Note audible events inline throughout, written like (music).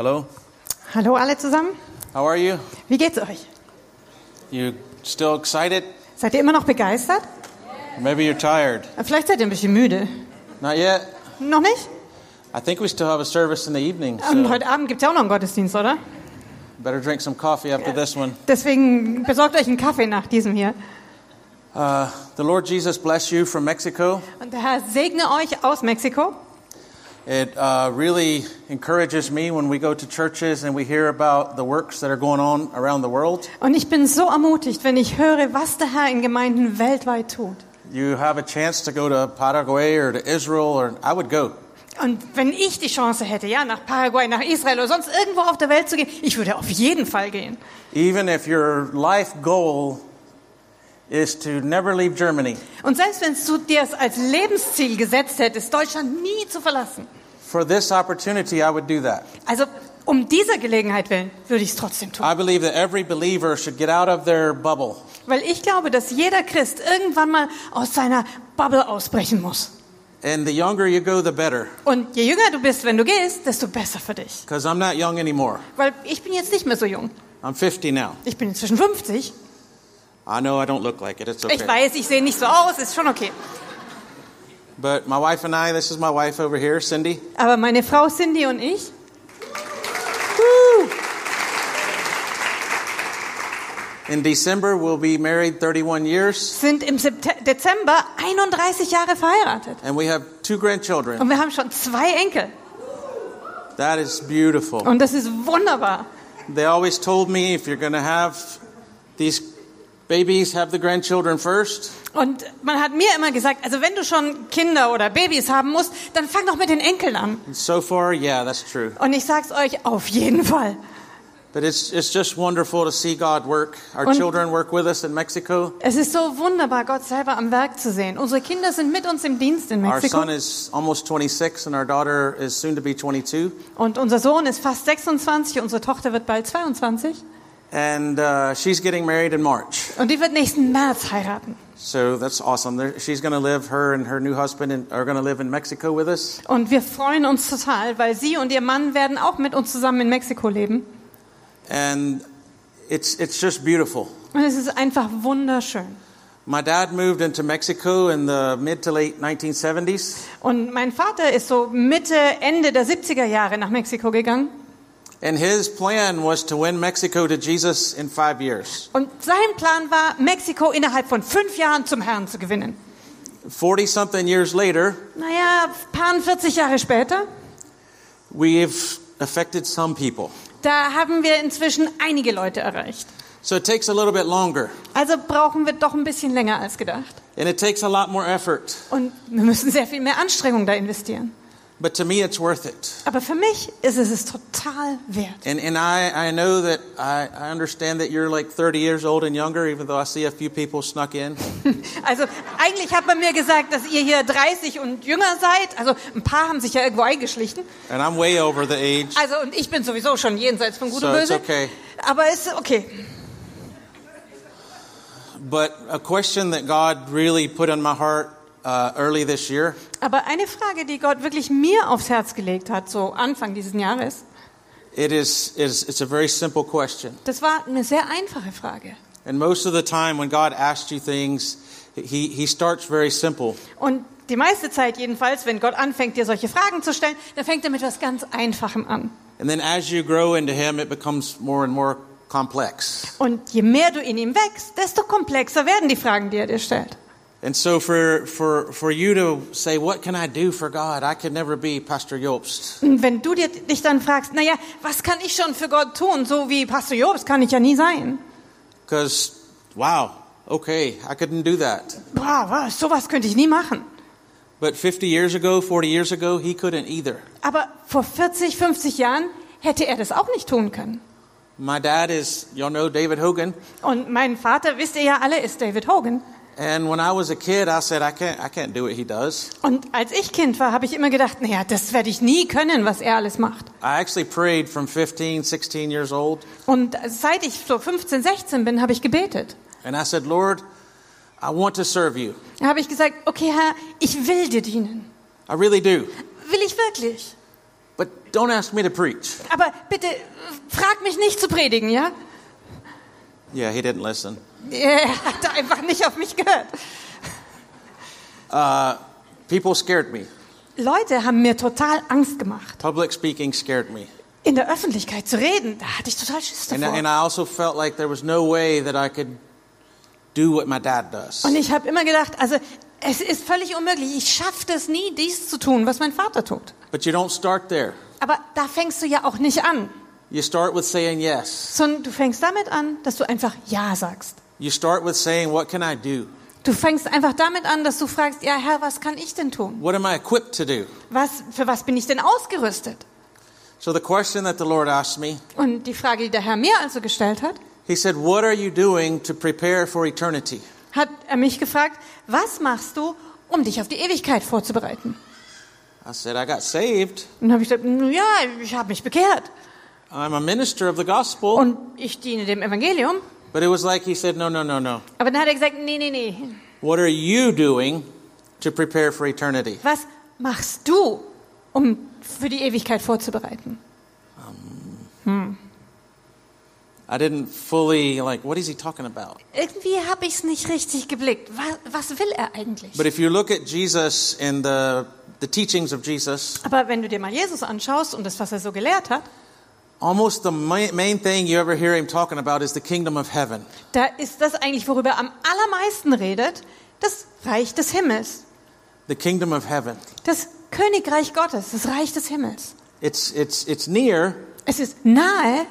Hello. Hallo alle zusammen. How are you? Wie geht's euch? You still excited? Seid ihr immer noch begeistert? Maybe you're tired. Vielleicht seid ihr ein bisschen müde. Not yet. Noch nicht? I think we still have a service in the evening, Und so heute Abend gibt's ja auch noch einen Gottesdienst, oder? better drink some coffee after this one. Deswegen besorgt euch einen Kaffee nach diesem hier. Uh, the Lord Jesus bless you from Mexico. Und der Herr segne euch aus Mexiko. It uh, really encourages me when we go to churches and we hear about the works that are going on around the world. Und ich bin so ermutigt, wenn ich höre, was der Herr in Gemeinden weltweit tut. You have a chance to go to Paraguay or to Israel, or I would go. Und wenn ich die Chance hätte, ja, nach Paraguay, nach Israel oder sonst irgendwo auf der Welt zu gehen, ich würde auf jeden Fall gehen. Even if your life goal is to never leave Germany, Und selbst wenn du dir es als Lebensziel gesetzt hättest, Deutschland nie zu verlassen. For this opportunity, I would do that. Also um dieser Gelegenheit willen würde ich es trotzdem tun. I believe that every believer should get out of their bubble Weil ich glaube, dass jeder Christ irgendwann mal aus seiner Bubble ausbrechen muss. And the younger you go, the better. Und je jünger du bist, wenn du gehst, desto besser für dich. Because I'm not young anymore. Weil ich bin jetzt nicht mehr so jung. I'm 50 now. Ich bin inzwischen 50. I know I don't look like it. It's okay. Ich weiß, ich sehe nicht so aus, ist schon okay. But my wife and I, this is my wife over here, Cindy. Aber meine Frau Cindy und ich, In December, we'll be married 31 years, sind im Dezember 31 Jahre verheiratet. and we have two grandchildren. Und wir haben schon zwei Enkel. That is beautiful. Und das ist wunderbar. They always told me if you're going to have these babies, have the grandchildren first. Und man hat mir immer gesagt, also wenn du schon Kinder oder Babys haben musst, dann fang doch mit den Enkeln an. And so far, yeah, that's true. Und ich sag's euch auf jeden Fall. But it's, it's just wonderful to see God work. Our Und- children work with us in Mexico. Es ist so wunderbar, Gott selber am Werk zu sehen. Unsere Kinder sind mit uns im Dienst in Our Mexiko. son is almost 26, and our daughter is soon to be 22. Und unser Sohn ist fast 26, unsere Tochter wird bald 22. And uh, she's getting married in March. Und die wird nächsten März heiraten. So that's awesome. She's going to live, her and her new husband in, are going to live in Mexico with us. Und wir freuen uns total, weil sie und ihr Mann werden auch mit uns zusammen in Mexiko leben. And it's, it's just beautiful. Und es ist einfach wunderschön. My dad moved into Mexico in the mid to late 1970s. Und mein Vater ist so Mitte, Ende der 70er Jahre nach Mexiko gegangen. And his plan was to win Mexico to Jesus in five years. Und sein Plan war, Mexiko innerhalb von fünf Jahren zum Herrn zu gewinnen. 40 something years later, Naja, paar 40 Jahre später, we've affected some people. da haben wir inzwischen einige Leute erreicht. So it takes a little bit longer. Also brauchen wir doch ein bisschen länger als gedacht. And it takes a lot more effort. Und wir müssen sehr viel mehr Anstrengung da investieren. But to me, it's worth it. Aber für mich ist es es total wert. And, and I, I know that I, I understand that you're like 30 years old and younger, even though I see a few people snuck in. (laughs) Also eigentlich hat man mir gesagt, dass ihr hier 30 und jünger seid. Also ein paar haben sich ja irgendwo eingeschlichen. And I'm way over the age. Also und ich bin sowieso schon jenseits von Gut So und it's Böse. okay. Aber ist okay. But a question that God really put on my heart uh, early this year Aber eine Frage, die Gott wirklich mir aufs Herz gelegt hat, so Anfang dieses Jahres, it is, is it's a very simple question. das war eine sehr einfache Frage. And most of the time, when God asks you things, he, he starts very simple. Und die meiste Zeit jedenfalls, wenn Gott anfängt, dir solche Fragen zu stellen, dann fängt er mit was ganz Einfachem an. And then as you grow into Him, it becomes more and more complex. Und je mehr du in ihm wächst, desto komplexer werden die Fragen, die er dir stellt. And so for, for, for you to say, what can I do for God? I could never be Pastor Jobst. Wenn du dir, dich dann fragst, naja, was kann ich schon für Gott tun? So wie Pastor Jobs kann ich ja nie sein. Because, wow, okay, I couldn't do that. Was, sowas könnte ich nie machen. But 50 years ago, 40 years ago, he couldn't either. Aber vor 40, 50 Jahren hätte er das auch nicht tun können. My dad is, y'all know David Hogan. Und mein Vater, wisst ihr ja alle, ist David Hogan. And when I was a kid, I said, I can't, I can't do what he does. Und als ich Kind war, habe ich immer gedacht, naja, das werde ich nie können, was er alles macht. I actually prayed from 15, 16 years old. Und seit ich so 15, 16 bin, habe ich gebetet. And I said, Lord, I want to serve you. Da habe ich gesagt, okay Herr, ich will dir dienen. I really do. Will ich wirklich. But don't ask me to preach. Aber bitte äh, frag mich nicht zu predigen, ja? Yeah, he didn't listen. (laughs) Er hat einfach nicht auf mich gehört. People scared me. Leute haben mir total Angst gemacht. Public speaking scared me. In der Öffentlichkeit zu reden, da hatte ich total Schiss And, davor. and I also felt like there was no way that I could do what my dad does. Und ich habe immer gedacht, also es ist völlig unmöglich. Ich schaffe es nie, dies zu tun, was mein Vater tut. But you don't start there. Aber da fängst du ja auch nicht an, You start with saying yes. sondern du fängst damit an, dass du einfach Ja sagst. You start with saying, What can I do? Du fängst einfach damit an, dass du fragst, ja Herr, was kann ich denn tun? What am I equipped to do? Was, für was bin ich denn ausgerüstet? So the question that the Lord asked me, Und die Frage, die der Herr mir also gestellt hat, He said, What are you doing to prepare for eternity? hat er mich gefragt, was machst du, um dich auf die Ewigkeit vorzubereiten? I said, I got saved. Und habe ich gesagt, "Nun ja, ich habe mich bekehrt I'm a minister of the gospel. und ich diene dem Evangelium. But it was like He said, No, no, no, no. Aber dann hat er gesagt, nee, nee, nee, What are you doing to prepare for eternity? was machst du, um für die Ewigkeit vorzubereiten? I didn't fully, like, what is He talking about? Irgendwie habe ich es nicht richtig geblickt. Was, was will er eigentlich? But if you look at Jesus and the, the teachings of Jesus, Aber wenn du dir mal Jesus anschaust und das, was er so gelehrt hat, almost the main, thing you ever hear Him talking about is the kingdom of heaven. da ist das eigentlich, worüber er am allermeisten redet, das Reich des Himmels. The kingdom of heaven. Das Königreich Gottes, das Reich des Himmels. It's, it's, it's near, Es ist nahe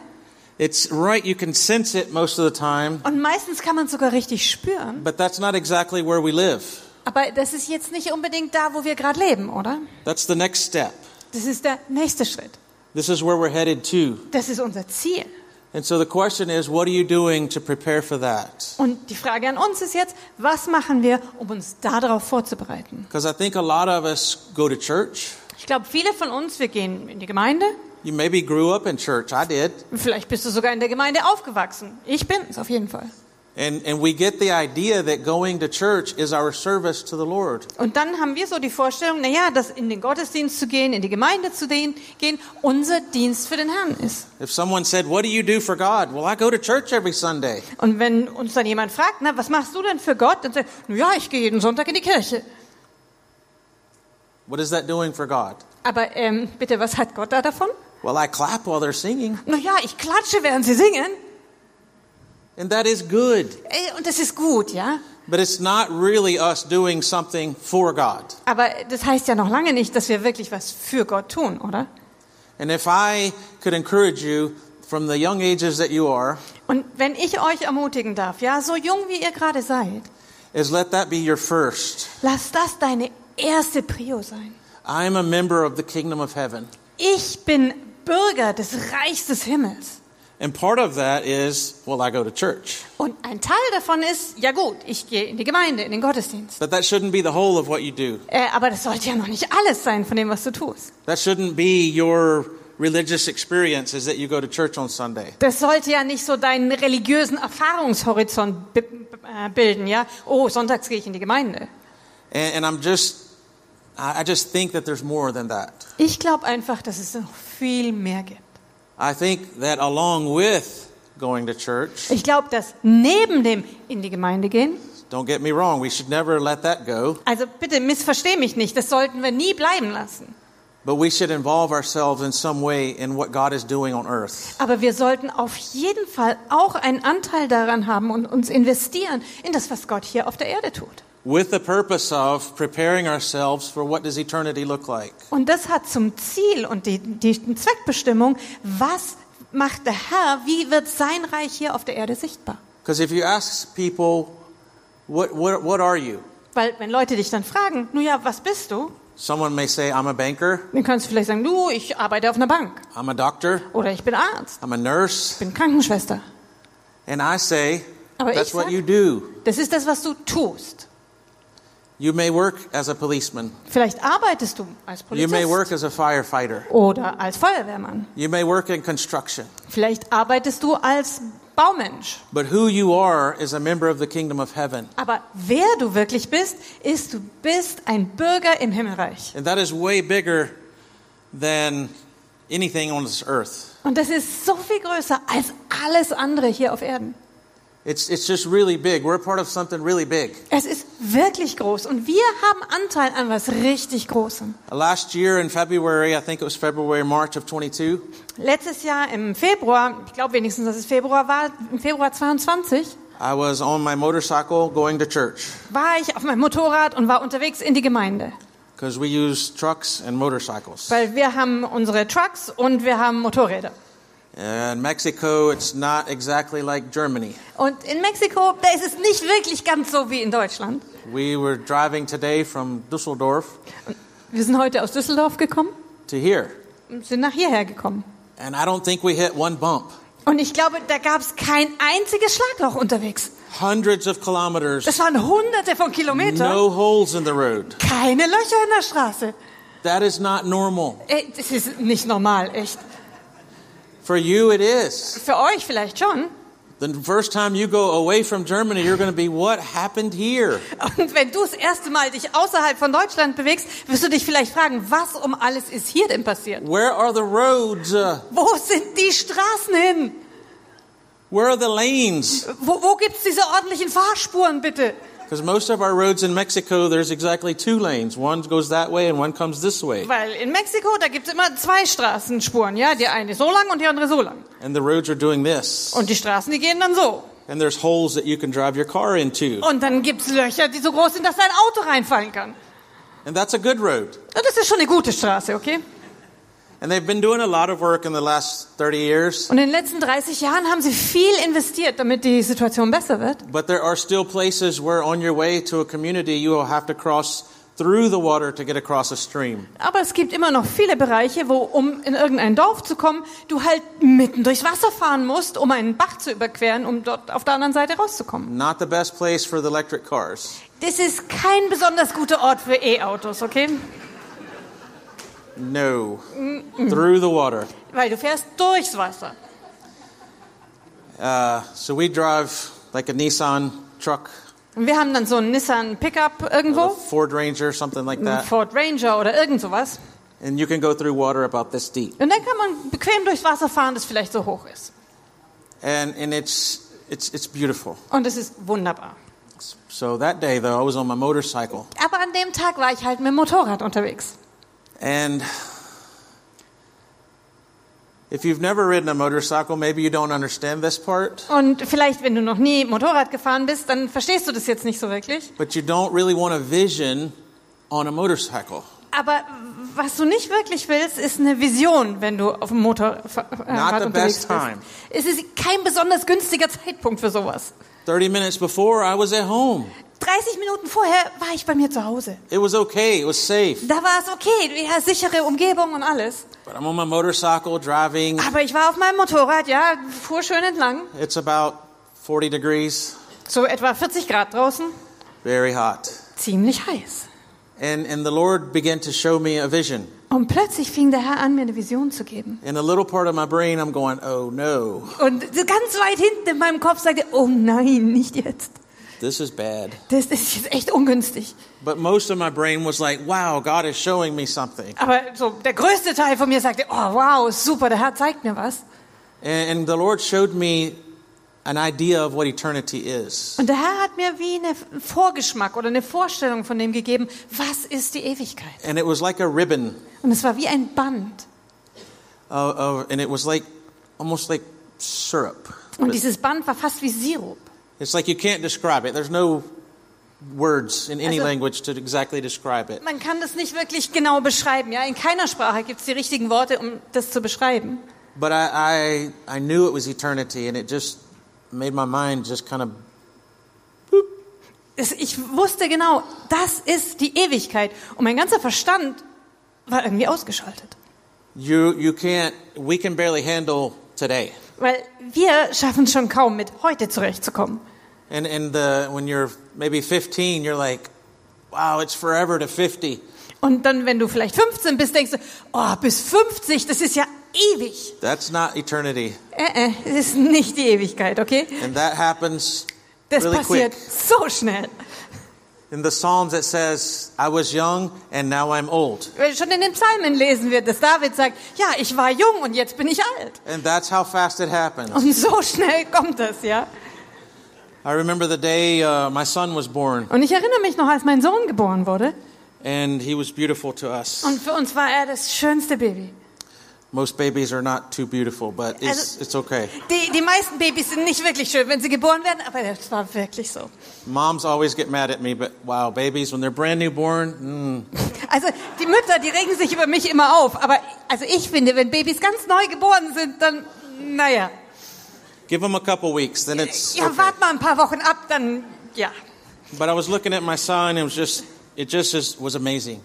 it's right, you can sense it most of the time, und meistens kann man es sogar richtig spüren. but that's not exactly where we live. Aber das ist jetzt nicht unbedingt da, wo wir gerade leben, oder? That's the next step. Das ist der nächste Schritt. This is where we're headed to. Das ist unser Ziel. And so the question is, what are you doing to prepare for that? Und die Frage an uns ist jetzt, was machen wir, um uns darauf vorzubereiten? Because I think a lot of us go to church. Ich glaube, viele von uns, wir gehen in die Gemeinde. You maybe grew up in church. I did. Vielleicht bist du sogar in der Gemeinde aufgewachsen. Ich bin es auf jeden Fall. And, and we get the idea that going to church is our service to the Lord. Und dann haben wir so die Vorstellung, naja, dass in den Gottesdienst zu gehen, in die Gemeinde zu gehen, unser Dienst für den Herrn ist. If someone said, What do you do for God? Well, I go to church every Sunday. Und wenn uns dann jemand fragt, na, was machst du denn für Gott? Dann sagt, ja, ich gehe jeden Sonntag in die Kirche. What is that doing for God? Aber ähm, bitte, was hat Gott da davon? Well, I clap while they're singing, Na ja, ich klatsche, während sie singen. And that is good. Und das ist gut, ja. But it's not really us doing something for God. Aber das heißt ja noch lange nicht, dass wir wirklich was für Gott tun, oder? And if I could encourage you from the young ages that you are, Und wenn ich euch ermutigen darf, ja, so jung wie ihr gerade seid, is let that be your first. lass das deine erste Prio sein. I am a member of the kingdom of heaven. Ich bin Bürger des Reichs des Himmels. And part of that is, well, I go to church. Und ein Teil davon ist, ja gut, ich gehe in die Gemeinde, in den Gottesdienst. But that shouldn't be the whole of what you do. Äh, aber das sollte ja noch nicht alles sein von dem, was du tust. That shouldn't be your religious experience is that you go to church on Sunday. Das sollte ja nicht so deinen religiösen Erfahrungshorizont äh, bilden, ja. Oh, sonntags gehe ich in die Gemeinde. And, and I'm just, I I just think that there's more than that. Ich glaube einfach, dass es noch viel mehr gibt. I think that along with going to church, Ich glaube, dass neben dem in die Gemeinde gehen, don't get me wrong, we should never let that go, also bitte missversteh mich nicht, das sollten wir nie bleiben lassen. but we should involve ourselves in some way in what God is doing on earth. Aber wir sollten auf jeden Fall auch einen Anteil daran haben und uns investieren in das, was Gott hier auf der Erde tut. With the purpose of preparing ourselves for what does eternity look like. Und das hat zum Ziel und die, die Zweckbestimmung, was macht der Herr, wie wird sein Reich hier auf der Erde sichtbar? Because if you ask people, what, what, what are you? Weil wenn Leute dich dann fragen, nun ja, was bist du? Someone may say, I'm a banker, Dann kannst du vielleicht sagen, du, ich arbeite auf einer Bank. I'm a doctor, Oder ich bin Arzt, I'm a nurse, ich bin Krankenschwester. and I say, Aber that's ich what sag- you do. Das ist das, was du tust. You may work as a policeman. Vielleicht arbeitest du als You may work Polizist as a firefighter. oder als Feuerwehrmann. You may work in construction. Vielleicht arbeitest du als Baumensch. But who you are is a member of the kingdom of heaven. Aber wer du wirklich bist, ist, du bist ein Bürger im Himmelreich. And that is way bigger than anything on this earth. Und das ist so viel größer als alles andere hier auf Erden. It's, it's just really big. We're part of something really big. Es ist wirklich groß und wir haben Anteil an was richtig Großem. Last year in February, I think it was February, March of 22, Letztes Jahr im Februar, ich glaube wenigstens, dass es Februar war, im Februar 22, I was on my motorcycle going to church war ich auf meinem Motorrad und war unterwegs in die Gemeinde. because we use trucks and motorcycles. Weil wir haben unsere Trucks und wir haben Motorräder. In Mexico, it's not exactly like Germany. Und in Mexiko, da ist es nicht wirklich ganz so wie in Deutschland. We were driving today from Dusseldorf Wir sind heute aus Düsseldorf gekommen to here, und sind nach hierher gekommen. and I don't think we hit one bump. Und ich glaube, da gab es kein einziges Schlagloch unterwegs. Hundreds of kilometers, Das waren hunderte von Kilometern. no holes in the road. Keine Löcher in der Straße. That is not normal. Ey, das ist nicht normal, echt. For you, it is. Für euch vielleicht schon. The first time you go away from Germany, you're going to be, what happened here? Und wenn du das erste Mal dich außerhalb von Deutschland bewegst, wirst du dich vielleicht fragen, was um alles ist hier denn passiert? Where are the roads? Uh, Wo sind die Straßen hin? where are the lanes? Wo, wo gibt's diese ordentlichen Fahrspuren, bitte? Because most of our roads in Mexico, there's exactly two lanes. One goes that way and one comes this way. Weil in Mexiko, da gibt's immer zwei Straßenspuren, ja? Die eine so lang und die andere so lang. And the roads are doing this. Und die Straßen, die gehen dann so. And there's holes that you can drive your car into. Und dann gibt's Löcher, die so groß sind, dass dein Auto reinfallen kann. And that's a good road. Und das ist schon eine gute Straße, okay? Und in den letzten 30 Jahren haben sie viel investiert, damit die Situation besser wird. But there are still places where on your way to a community, you will have to cross through the water to get across a stream. Aber es gibt immer noch viele Bereiche, wo, um in irgendein Dorf zu kommen, du halt mitten durchs Wasser fahren musst, um einen Bach zu überqueren, um dort auf der anderen Seite rauszukommen. Not the best place for the electric cars. Das ist kein besonders guter Ort für E-Autos, okay? No. Through the water. Weil du fährst durchs Wasser. Uh, so we drive like a Nissan truck, Und wir haben dann so einen Nissan Pickup irgendwo, Ford Ranger, something like that. Ford Ranger oder irgend sowas. And you can go through water about this deep. Und dann kann man bequem durchs Wasser fahren, das vielleicht so hoch ist. And, and it's, it's, it's beautiful. Und es ist wunderbar. So that day, though, I was on my motorcycle. Aber an dem Tag war ich halt mit dem Motorrad unterwegs. And if you've never ridden a motorcycle, maybe you don't understand this part, Und vielleicht, wenn du noch nie Motorrad gefahren bist, dann verstehst du das jetzt nicht so wirklich. but you don't really want a vision on a motorcycle. Aber was du nicht wirklich willst, ist eine Vision, wenn du auf dem Motorrad Not the unterwegs best bist. time. Es ist kein besonders günstiger Zeitpunkt für sowas. 30 minutes before, I was at home. 30 Minuten vorher war ich bei mir zu Hause. It was okay, it was safe. Da war es okay, ja, sichere Umgebung und alles. But I'm on my motorcycle driving. Aber ich war auf meinem Motorrad, ja, fuhr schön entlang. It's about 40 degrees, So etwa 40 Grad draußen. very hot. Ziemlich heiß. And, and the Lord began to show me a vision. Und plötzlich fing der Herr an, mir eine Vision zu geben. In a little part of my brain, I'm going, oh no, Und ganz weit hinten in meinem Kopf sagte, oh nein, nicht jetzt. This is bad. Das ist jetzt echt ungünstig. But most of my brain was like, wow, God is showing me something. Aber so der größte Teil von mir sagte, oh wow, super, der Herr zeigt mir was. And, and the Lord showed me an idea of what eternity is. Und der Herr hat mir wie einen Vorgeschmack oder eine Vorstellung von dem gegeben, was ist die Ewigkeit? And it was like a ribbon, Und es war wie ein Band. uh, uh, and it was like almost like syrup. Und dieses Band war fast wie Sirup. It's like you can't describe it. There's no words in any Also- language to exactly describe it. Man kann das nicht wirklich genau beschreiben. Ja? In keiner Sprache gibt es die richtigen Worte, um das zu beschreiben. But I, I, I knew it was eternity, and it just made my mind just kind of Ich wusste genau, das ist die Ewigkeit. Und mein ganzer Verstand war irgendwie ausgeschaltet. you you can't we can barely handle today. Weil wir schaffen schon kaum, mit heute zurechtzukommen. And and the when you're maybe 15, you're like, wow, it's forever to 50. Und dann, wenn du vielleicht 15 bist, denkst du, oh, bis 50, das ist ja ewig. That's not eternity. Äh, äh, es ist nicht die Ewigkeit, okay? And that happens Das really passiert quick. so schnell. In the Psalms, it says, I was young and now I'm old. Schon in den Psalmen lesen wir, dass David sagt, ja, ich war jung und jetzt bin ich alt. And that's how fast it happens. Und so schnell kommt das, ja. I remember the day uh, my son was born, Und ich erinnere mich noch, als mein Sohn geboren wurde. and he was beautiful to us. Und für uns war er das schönste Baby. Most babies are not too beautiful, but it's, Also- it's okay. Die, die meisten Babys sind nicht wirklich schön, wenn sie geboren werden, aber das war wirklich so. Moms always get mad at me, but wow, babies, when they're brand new born, mm, Also die Mütter, die regen sich über mich immer auf. Aber also ich finde, wenn Babys ganz neu geboren sind, dann, naja. give them a couple weeks, then it's Ja, okay. wart mal ein paar Wochen ab, dann, ja. But I was looking at my son, it was just, it just was amazing.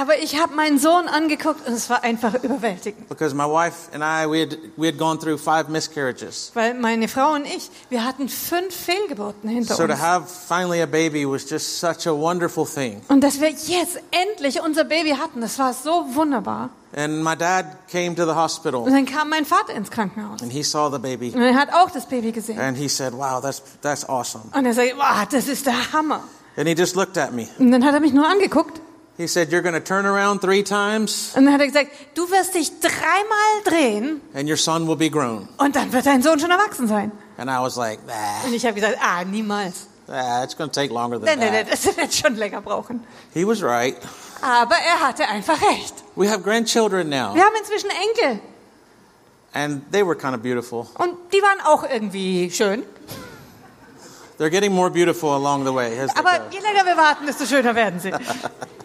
Aber ich habe meinen Sohn angeguckt und es war einfach überwältigend. Because my wife and I, we had, we had gone through five miscarriages. Weil meine Frau und ich, wir hatten fünf Fehlgeburten hinter So to uns. have finally a baby was just such a wonderful thing. Und dass wir jetzt endlich unser Baby hatten, das war so wunderbar. And my dad came to the Und hospital dann kam mein Vater ins Krankenhaus. and he saw the baby Und er hat auch das Baby gesehen. and he said, wow, that's, that's awesome. Und er sagte, wow, das ist der Hammer. And he just looked at me. Und dann hat er mich nur angeguckt. He said, you're going to turn around three times Und dann hat er gesagt, du wirst dich dreimal drehen and your son will be grown. und dann wird dein Sohn schon erwachsen sein. And I was like, nah, Und ich habe gesagt, ah, niemals. nah it's going to take longer than Nein, nein, nein, that. das wird schon länger brauchen. He was right. Aber er hatte einfach recht. We have grandchildren now Wir haben inzwischen Enkel and they were kind of beautiful. und die waren auch irgendwie schön. They're getting more beautiful along the way. Aber je länger wir warten, desto schöner werden sie. (laughs)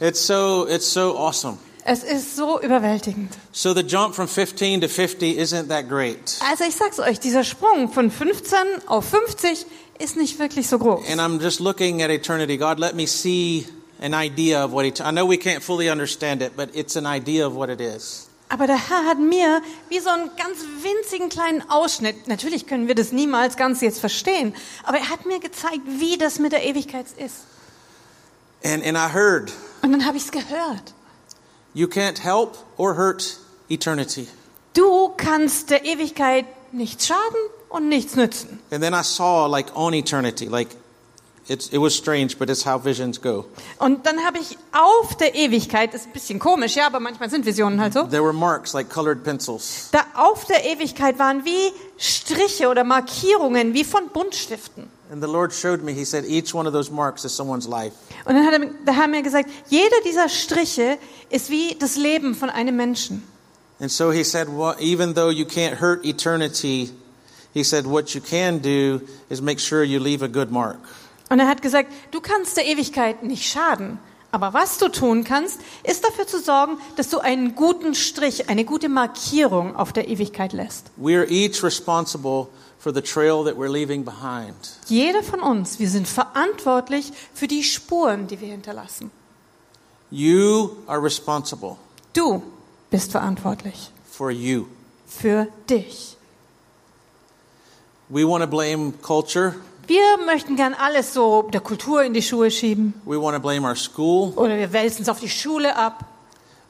It's so, it's so awesome. Es ist so überwältigend. So the jump from 15 to 50 isn't that great. Also ich sag's euch, dieser Sprung von 15 auf 50 ist nicht wirklich so groß. And I'm just looking at eternity. God, let me see an idea of what it, I know we can't fully understand it, but it's an idea of what it is. Aber der Herr hat mir wie so einen ganz winzigen kleinen Ausschnitt, natürlich können wir das niemals ganz jetzt verstehen, aber er hat mir gezeigt, wie das mit der Ewigkeit ist. And, and I heard, Und dann habe ich's gehört. you can't help or hurt eternity. Du kannst der Ewigkeit nichts schaden und nichts nützen. And then I saw like on eternity, like it's, it was strange, but it's how visions go. Und dann habe ich auf der Ewigkeit, ist ein bisschen komisch, ja, aber manchmal sind Visionen halt so. There were marks like colored pencils. Da auf der Ewigkeit waren wie Striche oder Markierungen, wie von Buntstiften. And the Lord showed me, He said, each one of those marks is someone's life. Und dann hat er, der Herr mir gesagt, jeder dieser Striche ist wie das Leben von einem Menschen. And so He said, well, even though you can't hurt eternity, He said, what you can do is make sure you leave a good mark. Und er hat gesagt, du kannst der Ewigkeit nicht schaden. Aber was du tun kannst, ist dafür zu sorgen, dass du einen guten Strich, eine gute Markierung auf der Ewigkeit lässt. We are each responsible for the trail that we're leaving behind. Jeder von uns, wir sind verantwortlich für die Spuren, die wir hinterlassen. You are responsible Du bist verantwortlich for you. für dich. We want to blame culture. Wir möchten gern alles so der Kultur in die Schuhe schieben We want to blame our school. oder wir wälzen es auf die Schule ab.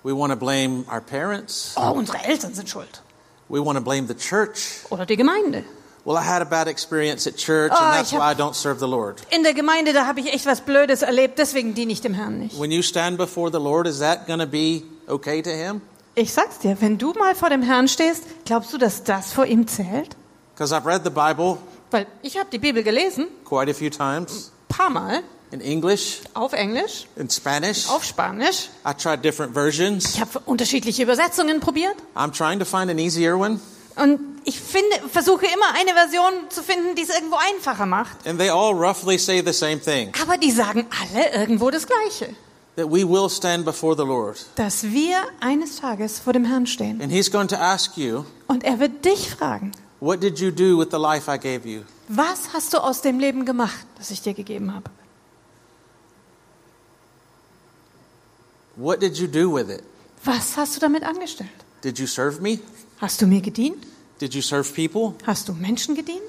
We want to blame our parents. Oh, unsere Eltern sind schuld We want to blame the church. oder die Gemeinde. Well, I had a bad experience at church, Oh, and that's why I don't serve the Lord. In der Gemeinde, da habe ich echt was Blödes erlebt, deswegen diene ich dem Herrn nicht. When you stand before the Lord, is that going to be okay to Him? Ich sag's dir, wenn du mal vor dem Herrn stehst, glaubst du, dass das vor ihm zählt? Because I've read the Bible Weil ich habe die Bibel gelesen, quite a few times paar Mal, in English, auf Englisch, in Spanish. auf Spanisch. I tried different versions. Ich habe unterschiedliche Übersetzungen probiert I'm trying to find an easier one, und ich finde, versuche immer eine Version zu finden, die es irgendwo einfacher macht. and they all roughly say the same thing Aber die sagen alle irgendwo das Gleiche. that we will stand before the Lord. Dass wir eines Tages vor dem Herrn stehen. And He's going to ask you, Und er wird dich fragen, What did you do with the life I gave you? was hast du aus dem Leben gemacht, das ich dir gegeben habe? What did you do with it? Was hast du damit angestellt? Did you serve me? Hast du mir gedient? Did you serve people? Hast du Menschen gedient?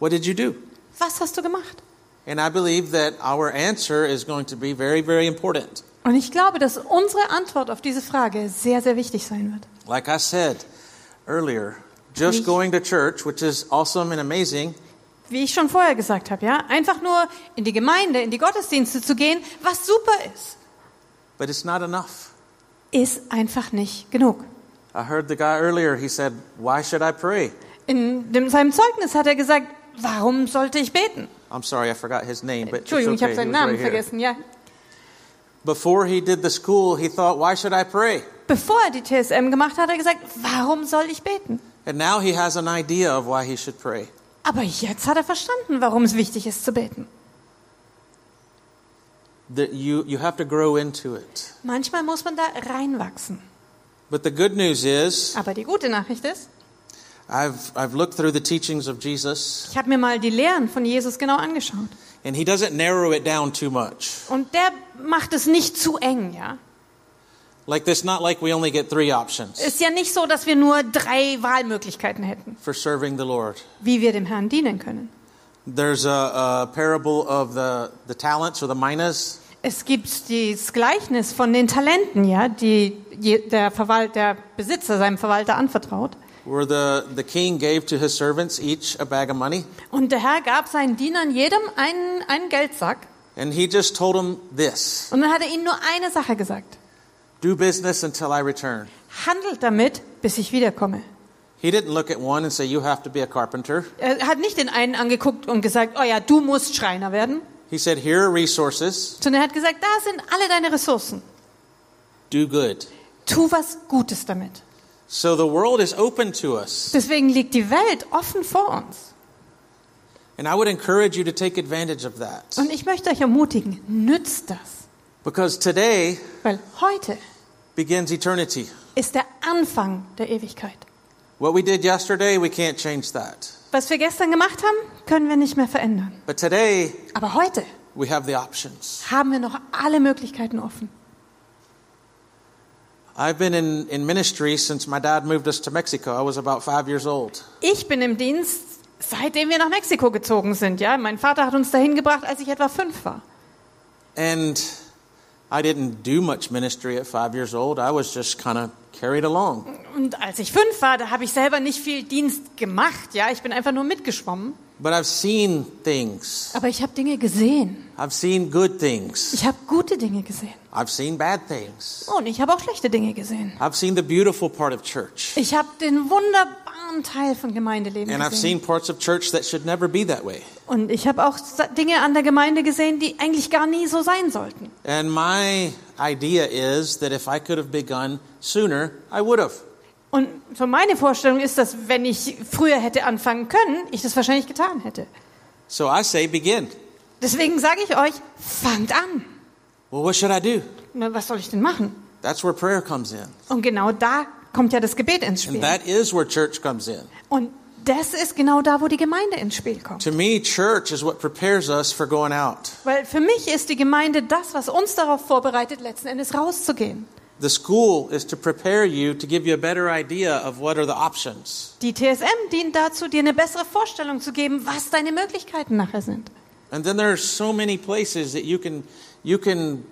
What did you do? Was hast du gemacht? And I believe that our answer is going to be very, very important. Und ich glaube, dass unsere Antwort auf diese Frage sehr, sehr wichtig sein wird. Like I said earlier, just Wie- going to church, which is awesome and amazing, wie ich schon vorher gesagt habe, ja, einfach nur in die Gemeinde, in die Gottesdienste zu gehen, was super ist, But it's not enough. ist einfach nicht genug. I heard the guy earlier, he said, Why should I pray? In dem, seinem Zeugnis hat er gesagt, warum sollte ich beten? I'm sorry, I forgot his name, but Entschuldigung, ich okay. habe seinen Namen right vergessen, ja. Before he did the school, he thought, Why should I pray? Bevor er die TSM gemacht hat, hat er gesagt, warum soll ich beten? And now he has an idea of why he should pray. Aber jetzt hat er verstanden, warum es wichtig ist zu beten. That you, you have to grow into it. Manchmal muss man da reinwachsen. But the good news is, Aber die gute Nachricht ist, I've, I've looked through the teachings of Jesus, ich habe mir mal die Lehren von Jesus genau angeschaut. and he doesn't narrow it down too much. Und der macht es nicht zu eng, ja. Like this, not like we only get three options Ist ja nicht so, dass wir nur drei Wahlmöglichkeiten hätten, for serving the Lord. wie wir dem Herrn dienen können. There's a, a parable of the, the talents or the minas, Es gibt das Gleichnis von den Talenten, ja, die der, Verwalt, der Besitzer seinem Verwalter anvertraut. where the, the king gave to his servants each a bag of money. Und der Herr gab seinen Dienern jedem einen, einen Geldsack. And he just told them this Und dann hat er ihnen nur eine Sache gesagt. do business until I return. Handelt damit, bis ich wiederkomme. He didn't look at one and say, You have to be a carpenter. Er hat nicht den einen angeguckt und gesagt, oh ja, du musst Schreiner werden. He said, Here are resources, Sondern er hat gesagt, da sind alle deine Ressourcen. do good. Tu was Gutes damit. So the world is open to us. Deswegen liegt die Welt offen vor uns. And I would encourage you to take advantage of that. Und ich möchte euch ermutigen, nützt das. Because today Weil heute begins eternity. ist der Anfang der Ewigkeit. What we did yesterday, we can't change that. Was wir gestern gemacht haben, können wir nicht mehr verändern. But today, Aber heute we have the options. haben wir noch alle Möglichkeiten offen. I've been in, in ministry since my dad moved us to Mexico. I was about five years old. Ich bin im Dienst, seitdem wir nach Mexiko gezogen sind. Ja, mein Vater hat uns dahin gebracht, als ich etwa fünf war. And I didn't do much ministry at five years old. I was just kind of carried along. Und als ich fünf war, da habe ich selber nicht viel Dienst gemacht. Ja, ich bin einfach nur mitgeschwommen. But I've seen things. Aber ich habe Dinge gesehen. I've seen good things. Ich habe gute Dinge gesehen. I've seen bad things. Und ich habe auch schlechte Dinge gesehen. I've seen the beautiful part of church. Ich habe den wunderbaren Teil von Gemeindeleben And I've gesehen. seen parts of church that should never be that way. Und ich habe auch Dinge an der Gemeinde gesehen, die eigentlich gar nie so sein sollten. And my idea is that if I could have begun sooner, I would have. Und so meine Vorstellung ist, dass wenn ich früher hätte anfangen können, ich das wahrscheinlich getan hätte. So I say begin. Deswegen sage ich euch, fangt an. Well, what should I do? Na, Was soll ich denn machen? That's where prayer comes in. Und genau da kommt ja das Gebet ins And Spiel. that is where church comes in. Und das ist genau da, wo die Gemeinde ins Spiel kommt. To me, church is what prepares us for going out. Weil für mich ist die Gemeinde das, was uns darauf vorbereitet, letzten Endes rauszugehen. The school is to prepare you to give you a better idea of what are the options. Die TSM dient dazu, dir eine bessere Vorstellung zu geben, was deine Möglichkeiten nachher sind. And then there are so many places that you can you can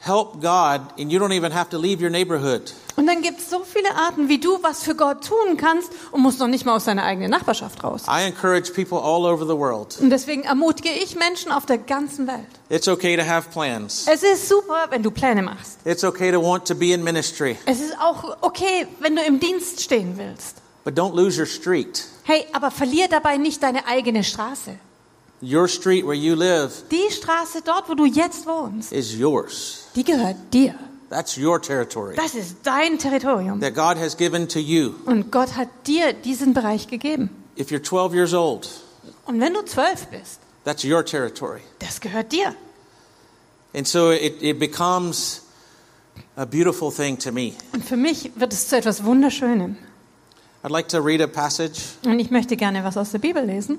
help God and you don't even have to leave your neighborhood. Und dann gibt es so viele Arten, wie du was für Gott tun kannst und musst noch nicht mal aus deiner eigenen Nachbarschaft raus. I encourage people all over the world. Und deswegen ermutige ich Menschen auf der ganzen Welt. It's okay to have plans. Es ist super, wenn du Pläne machst. It's okay to want to be in ministry, Es ist auch okay, wenn du im Dienst stehen willst. but don't lose your street. Hey, aber verlier dabei nicht deine eigene Straße. Your street where you live Die Straße dort, wo du jetzt wohnst, is yours. Die gehört dir. That's your territory Das ist dein Territorium. that God has given to you. Und Gott hat dir diesen Bereich gegeben. If you're 12 years old, Und wenn du zwölf bist, that's your territory. das gehört dir. And so it, it becomes a beautiful thing to me. Und für mich wird es zu etwas Wunderschönem. I'd like to read a passage Und ich möchte gerne was aus der Bibel lesen.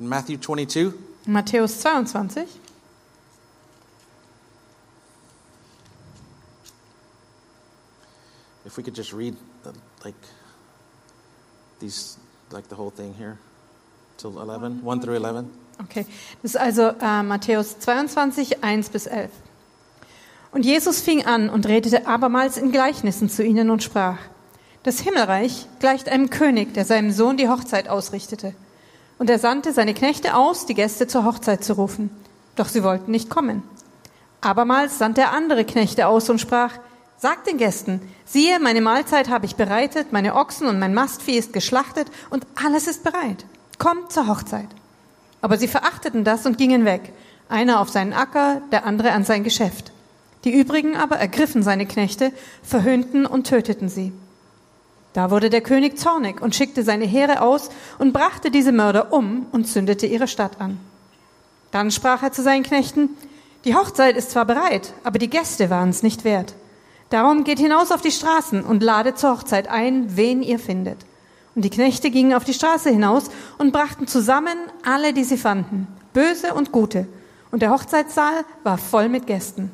In Matthew 22. Matthäus 22. If we could just read the, like these, like the whole thing here till 11, 1 through 11. Okay, das ist also äh, Matthäus 22, 1 bis 11. Und Jesus fing an und redete abermals in Gleichnissen zu ihnen und sprach, das Himmelreich gleicht einem König, der seinem Sohn die Hochzeit ausrichtete. Und er sandte seine Knechte aus, die Gäste zur Hochzeit zu rufen. Doch sie wollten nicht kommen. Abermals sandte er andere Knechte aus und sprach, Sagt den Gästen, siehe, meine Mahlzeit habe ich bereitet, meine Ochsen und mein Mastvieh ist geschlachtet und alles ist bereit. Kommt zur Hochzeit. Aber sie verachteten das und gingen weg, einer auf seinen Acker, der andere an sein Geschäft. Die übrigen aber ergriffen seine Knechte, verhöhnten und töteten sie. Da wurde der König zornig und schickte seine Heere aus und brachte diese Mörder um und zündete ihre Stadt an. Dann sprach er zu seinen Knechten, die Hochzeit ist zwar bereit, aber die Gäste waren es nicht wert. Darum geht hinaus auf die Straßen und ladet zur Hochzeit ein, wen ihr findet. Und die Knechte gingen auf die Straße hinaus und brachten zusammen alle, die sie fanden, böse und gute. Und der Hochzeitssaal war voll mit Gästen.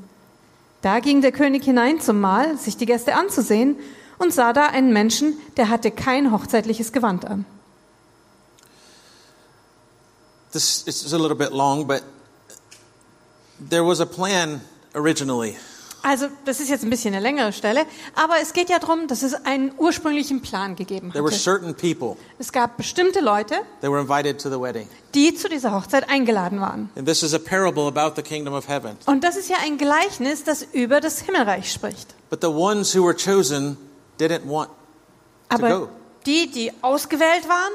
Da ging der König hinein zum Mahl, sich die Gäste anzusehen, und sah da einen Menschen, der hatte kein hochzeitliches Gewand an. This is a little bit long, but there was a plan originally. Also, das ist jetzt ein bisschen eine längere Stelle, aber es geht ja darum, dass es einen ursprünglichen Plan gegeben There were hatte. certain people Es gab bestimmte Leute, that were invited to the wedding. die zu dieser Hochzeit eingeladen waren. And this is a parable about the kingdom of heaven. Und das ist ja ein Gleichnis, das über das Himmelreich spricht. But the ones who were chosen didn't want to Aber go. die, die ausgewählt waren,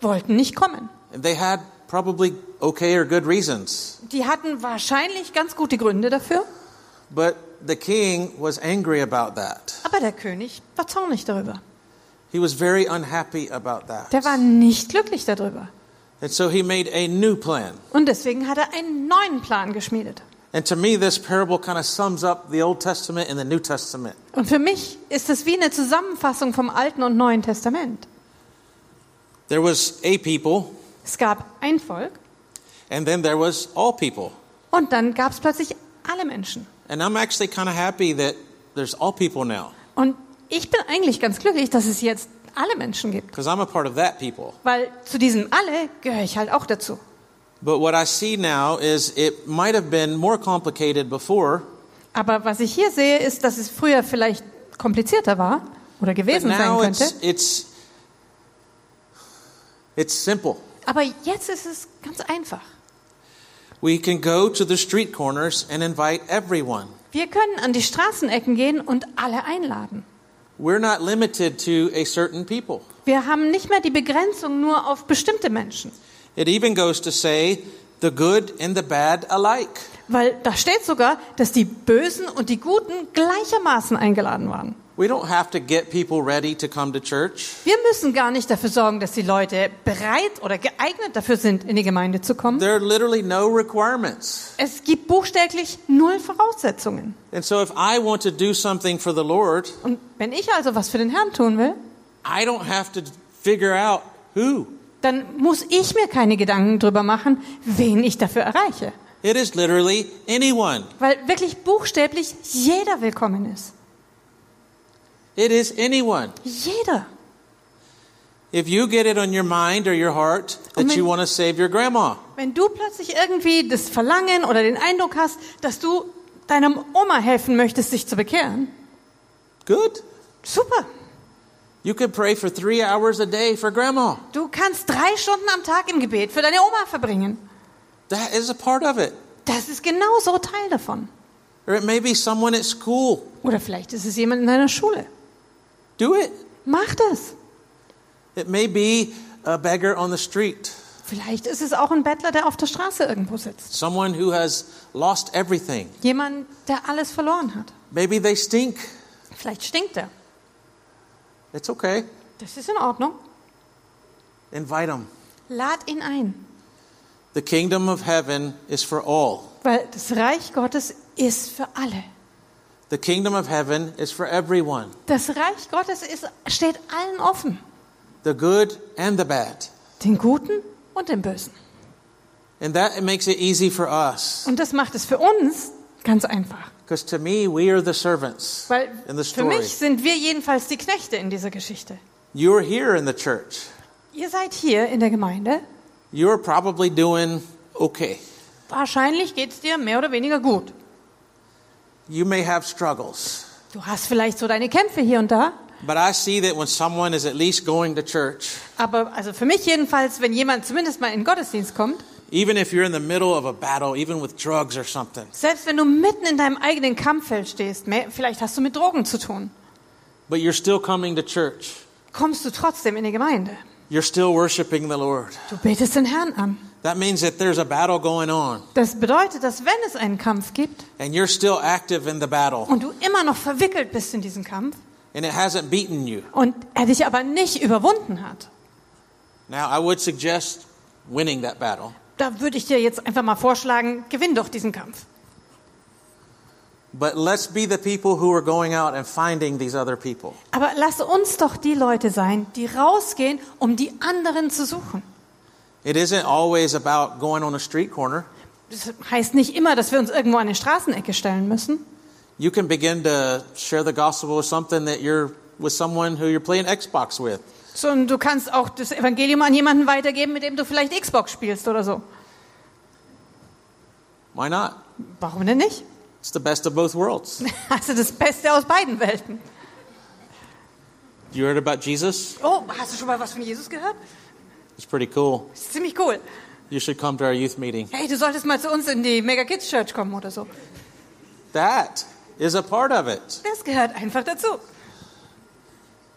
wollten nicht kommen. They had probably okay or good reasons. Die hatten wahrscheinlich ganz gute Gründe dafür, But the king was angry about that. aber der König war zornig darüber. He was very unhappy about that. Der war nicht glücklich darüber. And so he made a new plan. Und deswegen hat er einen neuen Plan geschmiedet. And to me, this parable kind of sums up the Old Testament and the New Testament. Und für mich ist es wie eine Zusammenfassung vom Alten und Neuen Testament. There was a people, Es gab ein Volk and then there was all people. und dann gab es plötzlich alle Menschen. And I'm actually kind of happy that there's all people now, Und ich bin eigentlich ganz glücklich, dass es jetzt alle Menschen gibt. because I'm a part of that people. Weil zu diesem alle gehöre ich halt auch dazu. But what I see now is it might have been more complicated before, Aber was ich hier sehe, ist, dass es früher vielleicht komplizierter war oder but gewesen sein now könnte. it's it's it's simple. Aber jetzt ist es ganz einfach. We can go to the street corners and invite everyone. Wir können an die Straßenecken gehen und alle einladen. We're not limited to a certain people. Wir haben nicht mehr die Begrenzung nur auf bestimmte Menschen. It even goes to say the good and the bad alike. Weil da steht sogar, dass die Bösen und die Guten gleichermaßen eingeladen waren. We don't have to get people ready to come to church. Wir müssen gar nicht dafür sorgen, dass die Leute bereit oder geeignet dafür sind, in die Gemeinde zu kommen. There are literally no requirements. Es gibt buchstäblich null Voraussetzungen. And so if I want to do something for the Lord, Und wenn ich also was für den Herrn tun will, I don't have to figure out who. Dann muss ich mir keine Gedanken drüber machen, wen ich dafür erreiche. It is literally anyone. Weil wirklich buchstäblich jeder willkommen ist. It is anyone. Jeder. If you get it on your mind or your heart that Amen. you want to save your grandma, Wenn du plötzlich irgendwie das Verlangen oder den Eindruck hast, dass du deinem Oma helfen möchtest, sich zu bekehren, good. super. You could pray for three hours a day for grandma. Du kannst drei Stunden am Tag im Gebet für deine Oma verbringen. That is a part of it. Das ist genauso Teil davon. Or it may be someone at school. Oder vielleicht ist es jemand in deiner Schule. Do it. Mach das. It may be a beggar on the street, Vielleicht ist es auch ein Bettler, der auf der Straße irgendwo sitzt. someone who has lost everything. Jemand, der alles verloren hat. Maybe they stink. Vielleicht stinkt er. It's okay. Das ist in Ordnung. Invite them. Lad ihn ein. The kingdom of heaven is for all. Weil das Reich Gottes ist für alle. The kingdom of heaven is for everyone. Das Reich Gottes ist, steht allen offen. The good and the bad. Den Guten und den Bösen. And that makes it easy for us. Und das macht es für uns ganz einfach. Because to me, we are the servants Weil in the für story. mich sind wir jedenfalls die Knechte in dieser Geschichte. You're here in the church. Ihr seid hier in der Gemeinde. You're probably doing okay. Wahrscheinlich geht es dir mehr oder weniger gut. You may have struggles. Du hast vielleicht so deine Kämpfe hier und da. But I see that when someone is at least going to church, Aber also für mich jedenfalls, wenn jemand zumindest mal in den Gottesdienst kommt, even if you're in the middle of a battle, even with drugs or something, selbst wenn du mitten in deinem eigenen Kampffeld stehst, vielleicht hast du mit Drogen zu tun, but you're still coming to church, kommst du trotzdem in die Gemeinde. you're still worshiping the Lord. Du betest den Herrn an. That means that there's a battle going on, Das bedeutet, dass wenn es einen Kampf gibt and you're still active in the battle, und du immer noch verwickelt bist in diesen Kampf and it hasn't beaten you. und er dich aber nicht überwunden hat, Now, I would suggest winning that battle. Da würde ich dir jetzt einfach mal vorschlagen, gewinn doch diesen Kampf. But let's be the people who are going out and finding these other people. Aber lass uns doch die Leute sein, die rausgehen, um die anderen zu suchen. It isn't always about going on a street corner. Das heißt nicht immer, dass wir uns irgendwo an eine Straßenecke stellen müssen. You can begin to share the gospel with something that you're with someone who you're playing Xbox with. Sondern du kannst auch das Evangelium an jemanden weitergeben, mit dem du vielleicht Xbox spielst oder so. Why not? Warum denn nicht? It's the best of both worlds. Hast (laughs) du das Beste aus beiden Welten? You heard about Jesus? Oh, hast du schon mal was von Jesus gehört? It's pretty cool. Das ist ziemlich cool. You should come to our youth meeting. Hey, du solltest mal zu uns in die Mega Kids Church kommen oder so. That is a part of it. Das gehört einfach dazu.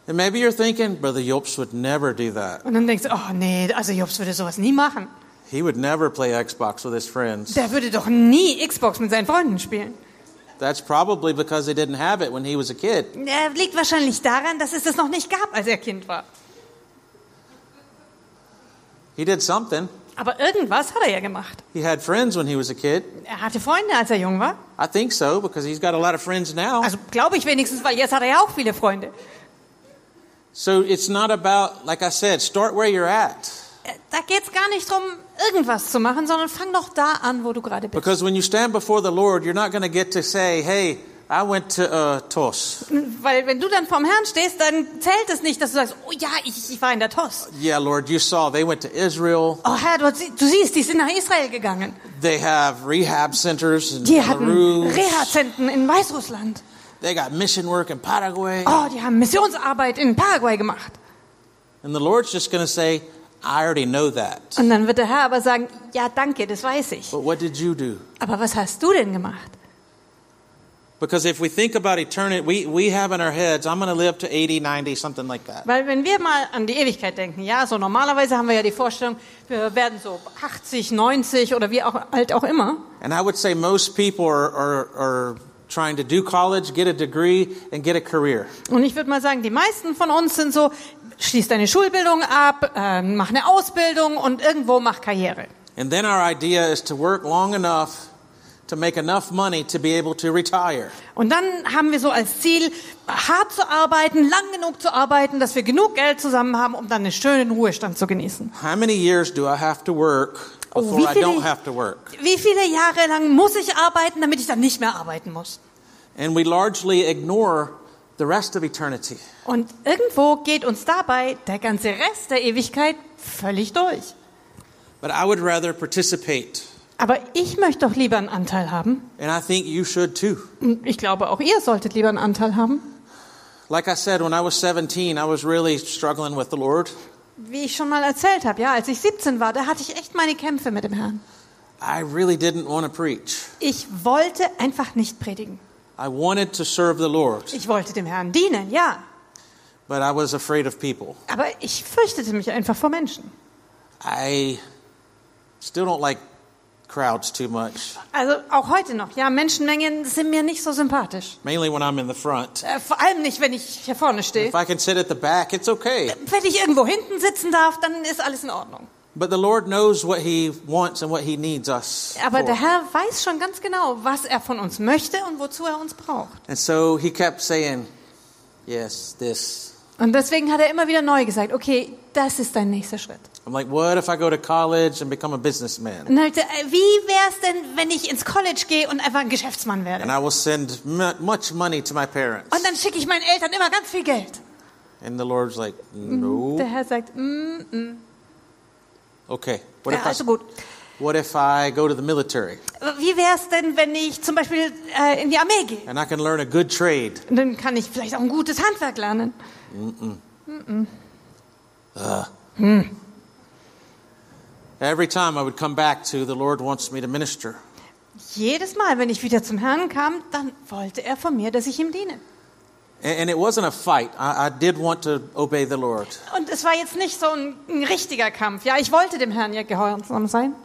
And maybe you're thinking, Brother Yelps would never do that. Und dann denkst du, oh nee, also Jobs würde sowas nie machen. He would never play Xbox with his friends. Der würde doch nie Xbox mit seinen Freunden spielen. That's probably because they didn't have it when he was a kid. Er liegt wahrscheinlich daran, dass es das noch nicht gab, als er Kind war. He did something. Aber irgendwas hat er ja gemacht. He had friends when he was a kid. Er hatte Freunde, als er jung war. I think so because he's got a lot of friends now. Also glaube ich wenigstens, weil jetzt hat er ja auch viele Freunde. So it's not about, like I said, start where you're at. Äh, Da geht's gar nicht drum, irgendwas zu machen, sondern fang doch da an, wo du gerade bist. Because when you stand before the Lord, you're not going to get to say, hey, I went to uh, TOS. Weil wenn du dann vorm Herrn stehst, dann zählt es nicht, dass du sagst, oh ja, ich, ich war in der TOS. Yeah, Lord, you saw they went to Israel. Oh Herr, du, du siehst, die sind nach Israel gegangen. They have rehab centers in Die hatten Belarus. Reha-Zentren in Weißrussland. They got mission work in Paraguay. Oh, die haben Missionsarbeit in Paraguay gemacht. And the Lord's just going to say, I already know that. Und dann wird der Herr aber sagen, ja danke, das weiß ich. But what did you do? Aber was hast du denn gemacht? Because if we think about eternity, we, we have in our heads, I'm going to live to 80, 90, something like that. Weil wenn wir mal an die Ewigkeit denken, ja, so normalerweise haben wir ja die Vorstellung, wir werden so 80, 90 oder wie auch alt auch immer. And I would say most people are, are, are trying to do college, get a degree, and get a career. Und ich würde mal sagen, die meisten von uns sind so, schließ deine Schulbildung ab, äh, mach eine Ausbildung und irgendwo mach Karriere. And then our idea is to work long enough to make enough money to be able to retire. Und dann haben wir so als Ziel, hart zu arbeiten, lang genug zu arbeiten, dass wir genug Geld zusammen haben, um dann einen schönen Ruhestand zu genießen. How many years do I have to work Oh, before wie I viele- don't have to work? Wie viele Jahre lang muss ich arbeiten, damit ich dann nicht mehr arbeiten muss? And we largely ignore the rest of eternity. Und irgendwo geht uns dabei der ganze Rest der Ewigkeit völlig durch. But I would rather participate. Aber ich möchte doch lieber einen Anteil haben. And I think you should too. Und ich glaube, auch ihr solltet lieber einen Anteil haben. Like I said, when I was 17, I was really struggling with the Lord. Wie ich schon mal erzählt habe, ja, als ich 17 war, da hatte ich echt meine Kämpfe mit dem Herrn. I really didn't want to preach. Ich wollte einfach nicht predigen. I wanted to serve the Lord, Ich wollte dem Herrn dienen, ja. but I was afraid of people. Aber ich fürchtete mich einfach vor Menschen. I still don't like crowds too much, Also auch heute noch, ja, Menschenmengen sind mir nicht so sympathisch. mainly when I'm in the front. Äh, vor allem nicht, wenn ich hier vorne stehe. If I can sit at the back, it's okay. Wenn ich irgendwo hinten sitzen darf, dann ist alles in Ordnung. But the Lord knows what He wants and what He needs us. Aber for. der Herr weiß schon ganz genau, was er von uns möchte und wozu er uns braucht. And so He kept saying, Yes, this. Und deswegen hat er immer wieder neu gesagt, okay, das ist dein nächster Schritt. I'm like, what if I go to college and become a businessman? Und ich gesagt, äh, wie wär's denn, wenn ich ins College gehe und einfach ein Geschäftsmann And werde? I will send mu- much money to my parents. Und dann schicke ich meinen Eltern immer ganz viel Geld. And the Lord's like, no. Der Herr sagt, mm, mm, Okay. What ja, if I, also gut. What if I go to the military Wie wäre es denn, wenn ich zum Beispiel äh, in die Armee gehe? and I can learn a good trade? Und dann kann ich vielleicht auch ein gutes Handwerk lernen. Every time I would come back to, the Lord wants me to minister. Jedes Mal, wenn ich wieder zum Herrn kam, dann wollte er von mir, dass ich ihm diene. And it wasn't a fight. I, I did want to obey the Lord. Und es war jetzt nicht so ein, ein richtiger Kampf. Ja, ich wollte dem Herrn ja gehorsam sein.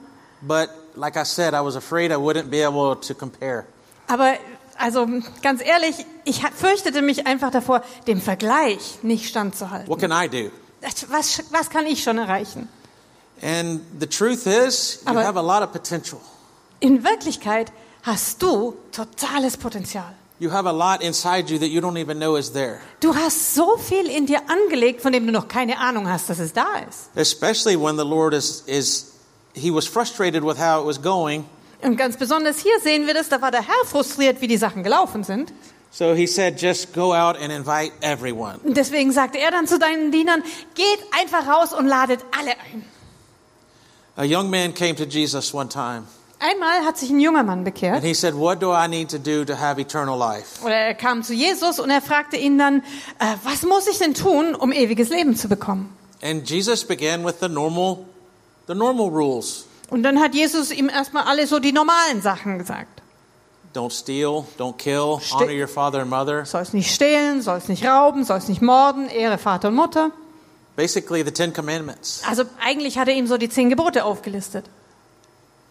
But like I said, I was afraid I wouldn't be able to compare. Aber also ganz ehrlich, ich fürchtete mich einfach davor, dem Vergleich nicht standzuhalten. What can I do? Was, was kann ich schon erreichen? And the truth is, you Aber- have a lot of potential. In Wirklichkeit hast du totales Potenzial. You have a lot inside you that you don't even know is there. Du hast so viel in dir angelegt, von dem du noch keine Ahnung hast, dass es da ist. Especially when the Lord is, is he was frustrated with how it was going. Und ganz besonders hier sehen wir das, da war der Herr frustriert, wie die Sachen gelaufen sind. So he said, just go out and invite everyone. Und deswegen sagte er dann zu deinen Dienern, geht einfach raus und ladet alle ein. A young man came to Jesus one time Einmal hat sich ein junger Mann and bekehrt. he said, What do I need to do to have eternal life? Oder er kam zu Jesus und er fragte ihn dann, äh, was muss ich denn tun, um ewiges Leben zu bekommen? And Jesus began with the normal, the normal rules. Und dann hat Jesus ihm erstmal alle so die normalen Sachen gesagt. Don't steal, don't kill, Ste- honor your father and mother. Sollst nicht stehlen, sollst nicht rauben, sollst nicht morden, ehre Vater und Mutter. Basically, the Ten Commandments. Also eigentlich hat er ihm so die zehn Gebote aufgelistet.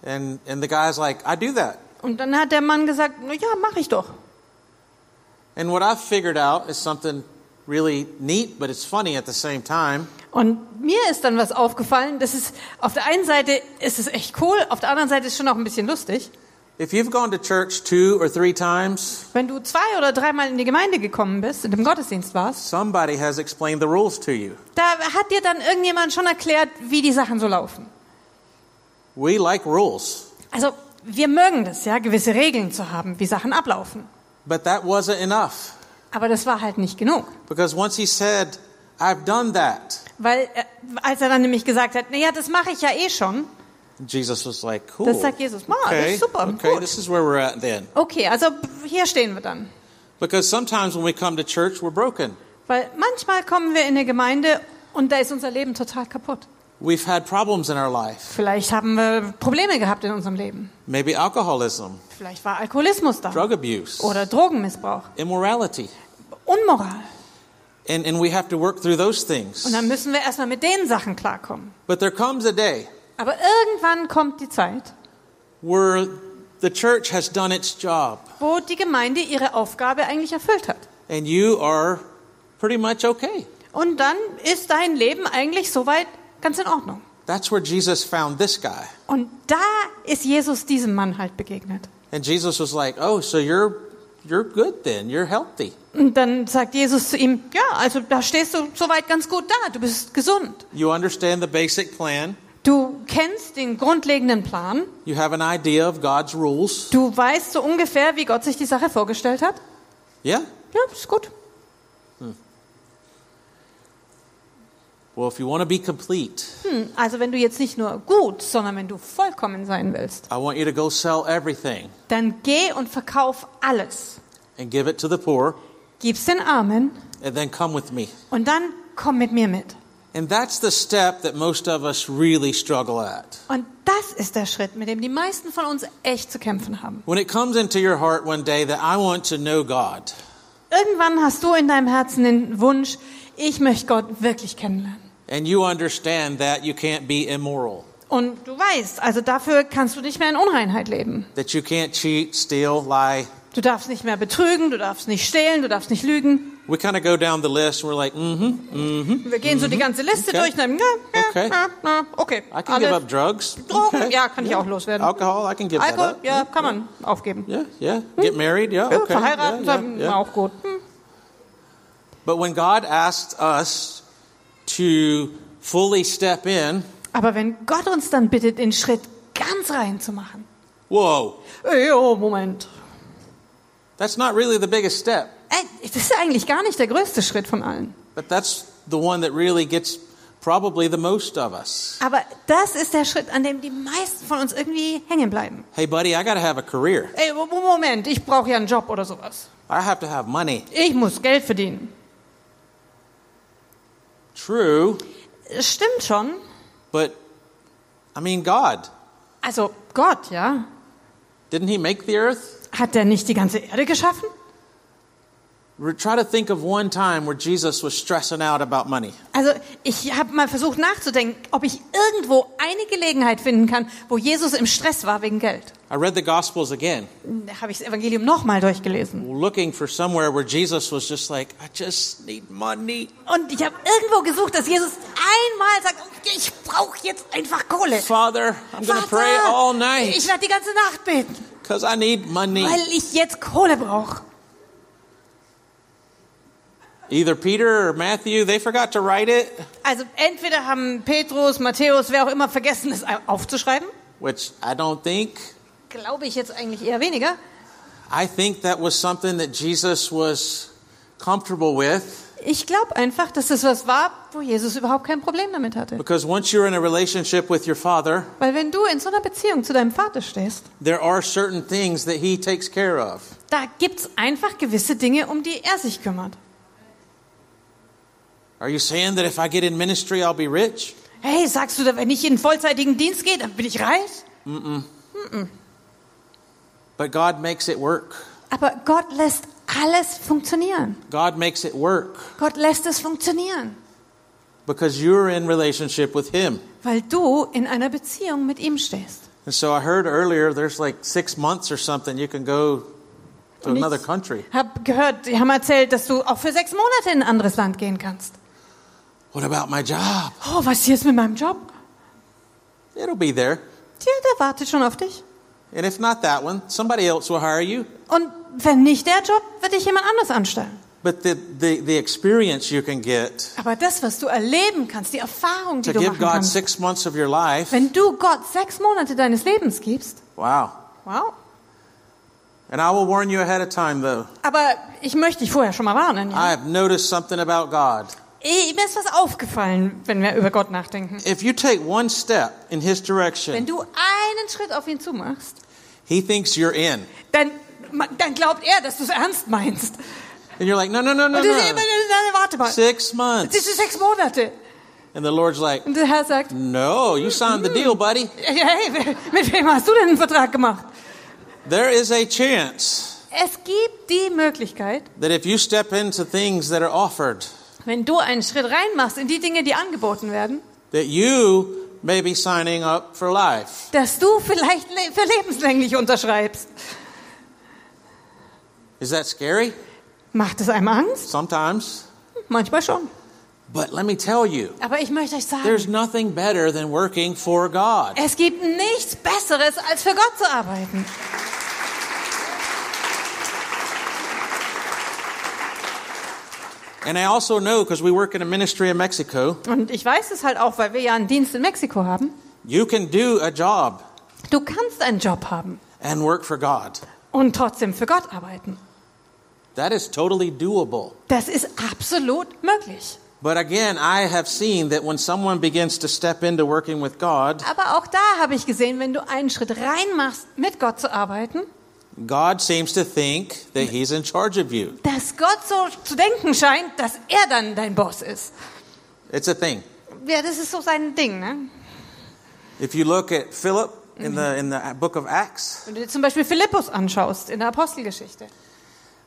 And, and the guy's like, I do that. Und dann hat der Mann gesagt, na ja, mach ich doch. And what I've figured out is something really neat, but it's funny at the same time. Und mir ist dann was aufgefallen, das ist, auf der einen Seite ist es echt cool, auf der anderen Seite ist es schon auch ein bisschen lustig. If you've gone to church two or three times, Wenn du zwei oder dreimal in die Gemeinde gekommen bist, in dem Gottesdienst warst, somebody has explained the rules to you. da hat dir dann irgendjemand schon erklärt, wie die Sachen so laufen. We like rules, Also wir mögen das, ja, gewisse Regeln zu haben, wie Sachen ablaufen. but that wasn't enough. Aber das war halt nicht genug. Because once he said, I've done that, Weil, äh, als er dann nämlich gesagt hat, naja, das mache ich ja eh schon. Jesus was like, cool. Das sagt Jesus, "Ah, das okay, ist super, okay, gut." this is where we're at then. Okay, also hier stehen wir dann. Because sometimes when we come to church, we're broken. Weil manchmal kommen wir in eine Gemeinde und da ist unser Leben total kaputt. We've had problems in our life. Vielleicht haben wir Probleme gehabt in unserem Leben. Maybe alcoholism, Vielleicht war Alkoholismus da. drug abuse, Oder Drogenmissbrauch. immorality. Unmoral. And, and we have to work through those Und things. dann müssen wir erstmal mit den Sachen klarkommen. But there comes a day Aber irgendwann kommt die Zeit, where the church has done its job wo die Gemeinde ihre Aufgabe eigentlich erfüllt hat. and you are pretty much okay. Und dann ist dein Leben eigentlich soweit ganz in Ordnung. That's where Jesus found this guy. Und da ist Jesus diesem Mann halt begegnet. And Jesus was like, "Oh, so you're you're good then. You're healthy. Und dann sagt Jesus zu ihm, ja, also da stehst du soweit ganz gut da, du bist gesund. You understand the basic plan. Du kennst den grundlegenden Plan, You have an idea of God's rules. du weißt so ungefähr, wie Gott sich die Sache vorgestellt hat. Yeah? Ja, ist gut. Well, if you want to be complete, Hm, also wenn du jetzt nicht nur gut, sondern wenn du vollkommen sein willst, I want you to go sell everything dann geh und verkauf alles. and give it to the poor Gib's den Armen and then come with me. und dann komm mit mir mit. And that's the step that most of us really struggle at. Und das ist der Schritt, mit dem die meisten von uns echt zu kämpfen haben. When it comes into your heart one day that I want to know God, Irgendwann hast du in deinem Herzen den Wunsch, ich möchte Gott wirklich kennenlernen. and you understand that you can't be immoral, Und du weißt, also dafür kannst du nicht mehr in Unreinheit leben. that you can't cheat, steal, lie. Du darfst nicht mehr betrügen, du darfst nicht stehlen, du darfst nicht lügen. We kind of go down the list and we're like, mm-hmm, Wir gehen so die ganze Liste Okay. durch und dann, Okay. okay. I can give Alles. up drugs. Drogen, Okay. ja, kann ich auch loswerden. Alcohol, I can give that Alkohol, up. ja, kann man aufgeben. Yeah, yeah. Get married, yeah, okay. verheiraten, yeah, yeah, yeah. auch gut. Hm. But when God asked us to fully step in, Aber wenn Gott uns dann bittet, den Schritt ganz rein zu machen. whoa, Jo, Moment. That's not really the biggest step, das ist eigentlich gar nicht der größte Schritt von allen. but that's the one that really gets Probably the most of us. Aber das ist der Schritt, an dem die meisten von uns irgendwie hängen bleiben. Hey, buddy, I got to have a career. Ey, Mo- Moment, ich brauche ja einen Job oder sowas. I have to have money. Ich muss Geld verdienen. True, Stimmt schon. but I mean, God, Also Gott, ja. didn't He make the earth? Hat der nicht die ganze Erde geschaffen? Try to think of one time where Jesus was stressing out about money. Also ich habe mal versucht nachzudenken, ob ich irgendwo eine Gelegenheit finden kann, wo Jesus im Stress war wegen Geld. I read the Gospels again, Da habe ich das Evangelium nochmal durchgelesen. looking for somewhere where Jesus was just like, I just need money. Und ich habe irgendwo gesucht, dass Jesus einmal sagt, ich brauche jetzt einfach Kohle. Father, I'm going to pray all night ich werde die ganze Nacht beten, because I need money. weil ich jetzt Kohle brauche. Either Peter or Matthew, they forgot to write it, Also entweder haben Petrus, Matthäus, wer auch immer vergessen, es aufzuschreiben. which I don't think. Glaube ich jetzt eigentlich eher weniger. I think that was something that Jesus was comfortable with Ich glaube einfach, dass das was war, wo Jesus überhaupt kein Problem damit hatte. because once you're in a relationship with your Father, Weil wenn du in so einer Beziehung zu deinem Vater stehst, there are certain things that He takes care of. da gibt's einfach gewisse Dinge, um die er sich kümmert. Are you saying that if I get in ministry, I'll be rich? Hey, sagst du, wenn ich in vollzeitigen Dienst gehe, dann bin ich reich? But God makes it work. Aber Gott lässt alles funktionieren. God makes it work Gott lässt es funktionieren, because you're in relationship with Him. weil du in einer Beziehung mit ihm stehst. And so I heard earlier there's like six months or something you can go to another ich country. Hab gehört, die haben erzählt, dass du auch für sechs Monate in ein anderes Land gehen kannst. What about my job? Oh, was ist jetzt mit meinem Job? It'll be there. Tja, der wartet schon auf dich. And if not that one, somebody else will hire you. Und wenn nicht der Job, wird dich jemand anders anstellen. But the, the, the experience you can get Aber das, was du erleben kannst, die Erfahrung, die to du give machen God kannst, six months of your life, wenn du Gott sechs Monate deines Lebens gibst, wow. wow. And I will warn you ahead of time though. Aber ich möchte dich vorher schon mal warnen. Ja? I have noticed something about God. Eh, Mir ist was aufgefallen, wenn wir über Gott nachdenken. If you take one step in His Wenn direction, du einen Schritt auf ihn zumachst, He thinks you're in. dann, dann glaubt er, dass du es ernst meinst. And you're like, no, no, no, no, Und das ist immer, no. warte mal, Six das months. ist sechs Monate. And the Lord's like, Und der Herr sagt, no, you signed the deal, buddy. hey, mit wem hast du denn einen Vertrag gemacht? There is a chance Es gibt die Möglichkeit, that if you step into things that are offered, wenn du einen Schritt reinmachst in die Dinge, die angeboten werden, that you may be signing up for life. dass du vielleicht le- für lebenslänglich unterschreibst. Is that scary? Macht es einem Angst? Sometimes. Manchmal schon. But let me tell you, Aber ich möchte euch sagen, there's nothing better than working for God. es gibt nichts Besseres, als für Gott zu arbeiten. And I also know, because we work in a ministry in Mexico, Und ich weiß es halt auch, weil wir ja einen Dienst in Mexiko haben. you can do a job Du kannst einen Job haben and work for God. und trotzdem für Gott arbeiten. That is totally doable. Das ist absolut möglich. But again, I have seen that when someone begins to step into working with God, Aber auch da habe ich gesehen, wenn du einen Schritt reinmachst, mit Gott zu arbeiten, God seems to think that He's in charge of you. dass Gott so zu denken scheint, dass er dann dein Boss ist. It's a thing. Ja, das ist so sein Ding. Ne? If you look at Philip in the in the book of Acts, Wenn du dir zum Beispiel Philippus anschaust in der Apostelgeschichte.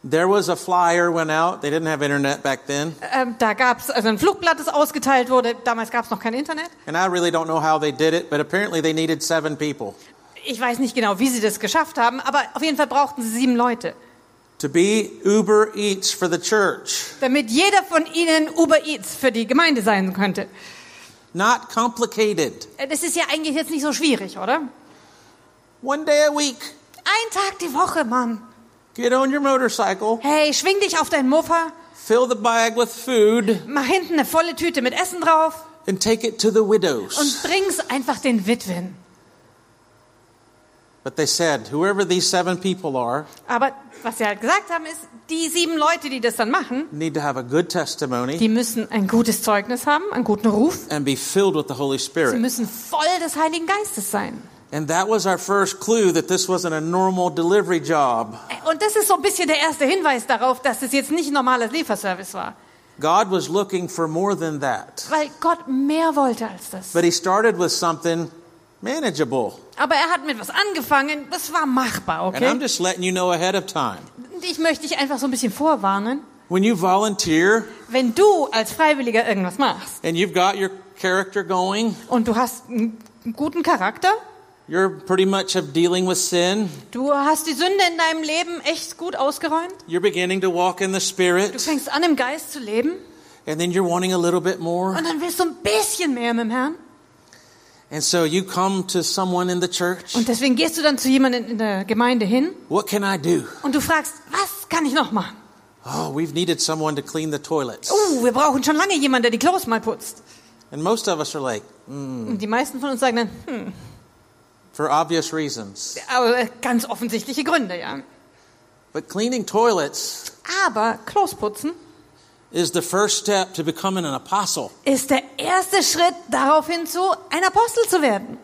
there was a flyer went out. They didn't have internet back then, Ähm, da gab es also ein Flugblatt, das ausgeteilt wurde. Damals gab es noch kein Internet. and I really don't know how they did it, but apparently they needed seven people Ich weiß nicht genau, wie sie das geschafft haben, aber auf jeden Fall brauchten sie sieben Leute. to be Uber Eats for the church. Damit jeder von ihnen Uber Eats für die Gemeinde sein könnte. Not complicated. Äh, Das ist ja eigentlich jetzt nicht so schwierig, oder? One day a week. Ein Tag die Woche, Mann. Get on your motorcycle, Hey, schwing dich auf dein Mofa, fill the bag with food, mach hinten eine volle Tüte mit Essen drauf and take it to the widows. und bring's einfach den Witwen. But they said, whoever these seven people are, Aber was sie halt gesagt haben, ist, die sieben Leute, die das dann machen, need to have a good testimony die müssen ein gutes Zeugnis haben, einen guten Ruf. and be filled with the Holy Sie Spirit. müssen voll des Heiligen Geistes sein. And that was our first clue that this wasn't a normal delivery job. Und das ist so ein bisschen der erste Hinweis darauf, dass es jetzt nicht ein normales Lieferservice war. God was looking for more than that. Weil Gott mehr wollte als das. But he started with something manageable. Aber er hat mit was angefangen, das war machbar, And I'm okay? just letting you know ahead of time. Und ich möchte dich einfach so ein bisschen vorwarnen. When you volunteer Wenn du als Freiwilliger irgendwas machst and you've got your character going, und du hast einen guten Charakter, you're pretty much of dealing with sin, du hast die Sünde in deinem Leben echt gut ausgeräumt, you're beginning to walk in the du Spirit, fängst an im Geist zu leben and then you're wanting a little bit more. und dann willst du ein bisschen mehr mit dem Herrn. And so you come to someone in the church. Und deswegen gehst du dann zu jemandem in der Gemeinde hin What can I do? und du fragst, was kann ich noch machen? Oh, we've needed someone to clean the toilets. Uh, wir brauchen schon lange jemanden, der die Klos mal putzt. And most of us are like, "Mm," Und die meisten von uns sagen dann, hm, for obvious reasons. aber ganz offensichtliche Gründe, ja. But cleaning toilets Aber Klos putzen is the first step to becoming an apostle. ist der erste Schritt darauf hinzu, ein Apostel zu werden.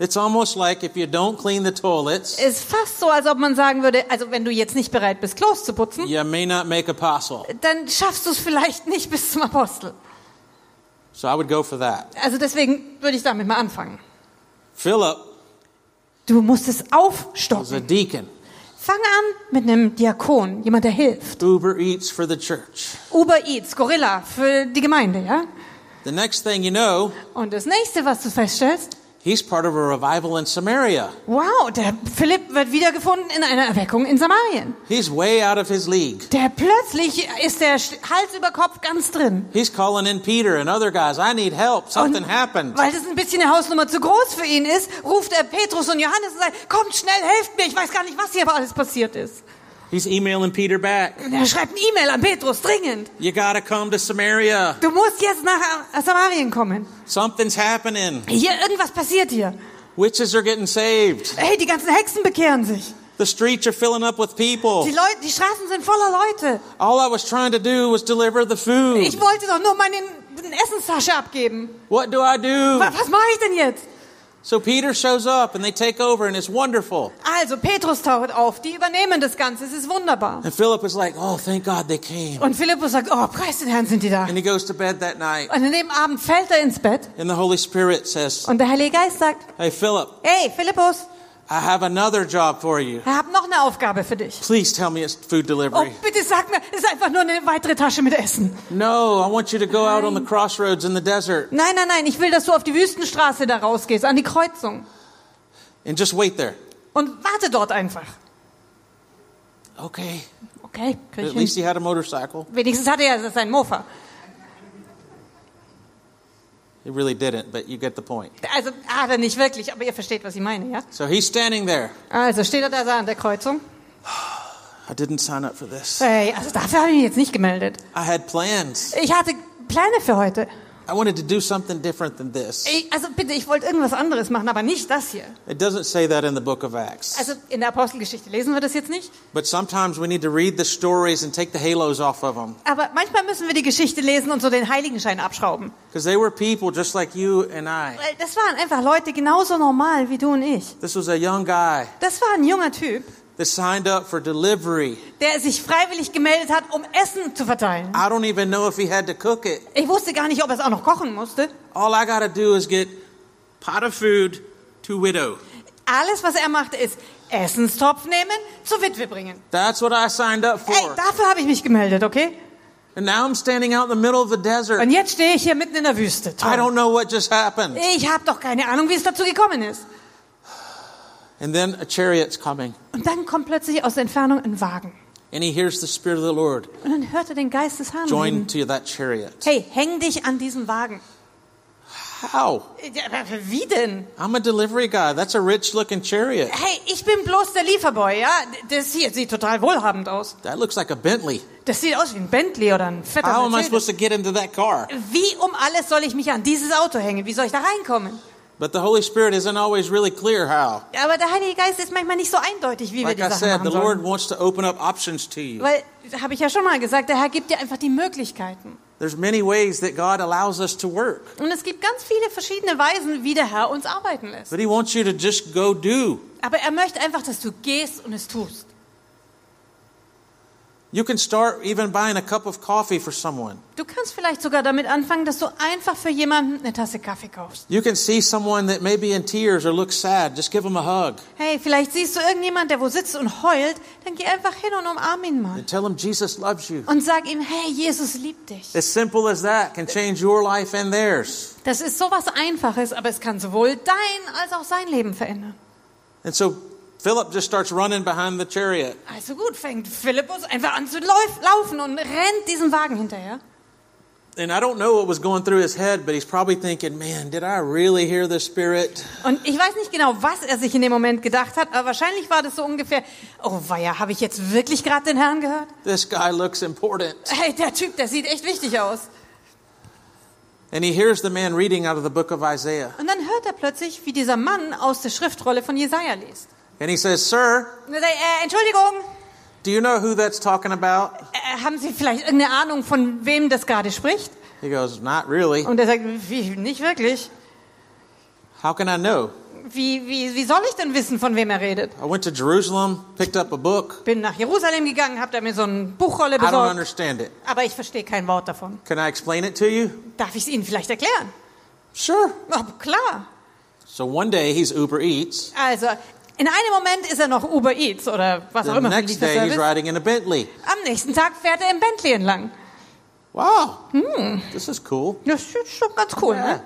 It's almost like if you don't clean the toilets, Ist fast so, als ob man sagen würde, also wenn du jetzt nicht bereit bist, Klos zu putzen, you may not make apostle. dann schaffst du es vielleicht nicht bis zum Apostel. So I would go for that. Also deswegen würde ich damit mal anfangen. Philip Du musst es was a aufstocken. deacon. Fang an mit einem Diakon, jemand, der hilft. Uber eats for the church. Uber Eats, Gorilla für die Gemeinde, ja? The next thing you know, Und das nächste, was du feststellst, he's part of a revival in Samaria. wow, der Philipp wird wiedergefunden in einer Erweckung in Samarien. He's way out of his league. Der plötzlich ist der Hals über Kopf ganz drin. He's calling in Peter and other guys. I need help. Something happened. Weil das ein bisschen eine Hausnummer zu groß für ihn ist, ruft er Petrus und Johannes und sagt, kommt schnell, helft mir, ich weiß gar nicht, was hier aber alles passiert ist. He's emailing Peter back. Er schreibt eine E-Mail an Petrus, dringend. You gotta come to Samaria. Du musst jetzt nach Samarien kommen. Something's happening. Hier, irgendwas passiert hier. Witches are getting saved. Hey, die ganzen Hexen bekehren sich. The streets are filling up with people. Die Leute, die Straßen sind voller Leute. All I was trying to do was deliver the Ich food. wollte doch nur meine Essenstasche abgeben. What do I do? Was, was mache ich denn jetzt? So Peter shows up and they take over and it's wonderful. Also, Petrus taucht auf, die übernehmen das Ganze, es ist wunderbar. And Philip is like, oh, thank God they came. Und Philippus sagt, oh, preis den Herrn, sind die da. And he goes to bed that night. Und an dem Abend fällt er ins Bett And the Holy Spirit says, und der Heilige Geist sagt, hey, Philip, hey, Philippus, I have another job for you. ich habe noch eine Aufgabe für dich. Please tell me it's food Oh, delivery. bitte sag mir, es ist einfach nur eine weitere Tasche mit Essen. No, I want you to go out on the crossroads in the desert Nein, nein, nein, ich will, dass du auf die Wüstenstraße da rausgehst, an die Kreuzung. and just wait there. Und warte dort einfach. Okay. Okay, At least he had a motorcycle. Wenigstens hatte er seinen Mofa. He really didn't, but you get the point. Also hat er nicht wirklich, aber ihr versteht, was ich meine, ja? So he's standing there. Also steht er da an der Kreuzung. I didn't sign up for this. Hey, also dafür habe ich mich jetzt nicht gemeldet. I had plans. Ich hatte Pläne für heute. I wanted to do something different than this. Also bitte, ich wollte irgendwas anderes machen, aber nicht das hier. It doesn't say that in the book of Acts. Also in der Apostelgeschichte lesen wir das jetzt nicht. But sometimes we need to read the stories and take the halos off of them. Aber manchmal müssen wir die Geschichte lesen und so den Heiligenschein abschrauben. Because they were people just like you and I. Weil das waren einfach Leute genauso normal wie du und ich. This was a young guy Das war ein junger Typ, that signed up for delivery. der sich freiwillig gemeldet hat, um Essen zu verteilen. I don't even know if he had to cook it. Ich wusste gar nicht, ob er es auch noch kochen musste. All I got to do is get pot of food to widow. Alles, was er machte, ist Essenstopf nehmen, zur Witwe bringen. That's what I signed up Ey, for. dafür habe ich mich gemeldet, okay? And now I'm standing out in the middle of the desert. Und jetzt stehe ich hier mitten in der Wüste. I Toll. don't know what just happened. Ich habe doch keine Ahnung, wie es dazu gekommen ist. And then a chariot's coming. Und dann kommt plötzlich aus der Entfernung ein Wagen. And he hears the Spirit of the Lord. Und dann hört er den Geist des Herrn Join to that chariot. Hey, häng dich an diesen Wagen. How? Wie denn? I'm a delivery guy. That's a rich looking chariot. Hey, ich bin bloß der Lieferboy, ja? Das hier sieht total wohlhabend aus. That looks like a Bentley. Das sieht aus wie ein Bentley oder ein fetter How am I supposed to get into that car? Wie um alles soll ich mich an dieses Auto hängen? Wie soll ich da reinkommen? But the Holy Spirit isn't always really clear how. Aber der Heilige Geist ist manchmal nicht so eindeutig, wie Like wir I die Sachen said, machen the Lord sollen. wants to open up options to you. Weil, habe ich ja schon mal gesagt, der Herr gibt dir einfach die Möglichkeiten. There's many ways that God allows us to work, Und es gibt ganz viele verschiedene Weisen, wie der Herr uns arbeiten lässt. but He wants you to just go do. Aber er möchte einfach, dass du gehst und es tust. You can start even buying a cup of coffee for someone. Du kannst vielleicht sogar damit anfangen, dass du einfach für jemanden eine Tasse Kaffee kaufst. You can see someone that may be in tears or looks sad. Just give them a hug Hey, vielleicht siehst du irgendjemand, der wo sitzt und heult, dann geh einfach hin und umarm ihn mal. and tell him Jesus loves you. Und sag ihm, hey, Jesus liebt dich. As simple as that can change your life and theirs. Das ist sowas Einfaches, aber es kann sowohl dein als auch sein Leben verändern. And so Philip just starts running behind the chariot. Also gut, fängt Philippus einfach an zu lauf- laufen und rennt diesem Wagen hinterher. And I don't know what was going through his head, but he's probably thinking, man, did I really hear the Spirit? Und ich weiß nicht genau, was er sich in dem Moment gedacht hat, aber wahrscheinlich war das so ungefähr, oh weia, habe ich jetzt wirklich gerade den Herrn gehört? This guy looks important. Hey, der Typ, der sieht echt wichtig aus. And he hears the man reading out of the book of Isaiah. Und dann hört er plötzlich, wie dieser Mann aus der Schriftrolle von Jesaja liest. And he says, Sir, Und er sagt, äh, Entschuldigung, do you know who that's talking about? äh, haben Sie vielleicht irgendeine Ahnung, von wem das gerade spricht? He goes, Not really. Und er sagt, wie, nicht wirklich. How can I know? Wie, wie, wie soll ich denn wissen, von wem er redet? I went to Jerusalem, picked up a book. Bin nach Jerusalem gegangen, hab da mir so eine Buchrolle I don't besorgt, understand it. aber ich verstehe kein Wort davon. Can I explain it to you? Darf ich es Ihnen vielleicht erklären? Sure. Aber klar. So one day he's Uber Eats. Also, in einem Moment ist er noch Uber Eats oder was auch The immer für next day he's Lieferservice. riding in a Bentley. Am nächsten Tag fährt er im Bentley entlang. Wow. This is cool. Das ist schon ganz cool, Yeah. ne?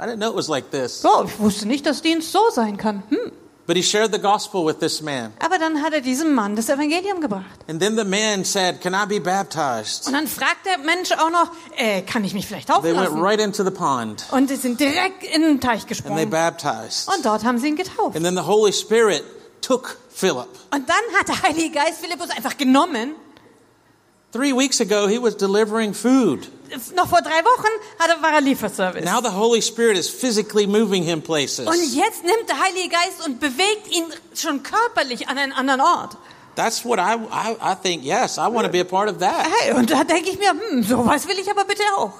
I didn't know it was like this. So, ich wusste nicht, dass Dienst so sein kann. Hm. But he shared the gospel with this man. Aber dann hat er diesem Mann das Evangelium gebracht. And then the man said, Can I be baptized? Und dann fragt der Mensch auch noch, äh, kann ich mich vielleicht taufen They went right into the pond Und sie sind direkt in den Teich and they gesprungen. baptized. Und dort haben sie ihn getauft. And then the Holy Spirit took Philip. Und dann hat der Heilige Geist Philippus einfach genommen. Three weeks ago, he was delivering food. Noch vor drei Wochen war er Lieferservice. Now the Holy Spirit is physically moving him places. Und jetzt nimmt der Heilige Geist und bewegt ihn schon körperlich an einen anderen Ort. That's what I, I, I think, yes, I want to be a part of that. Hey, und da denke ich mir, hm, sowas will ich aber bitte auch.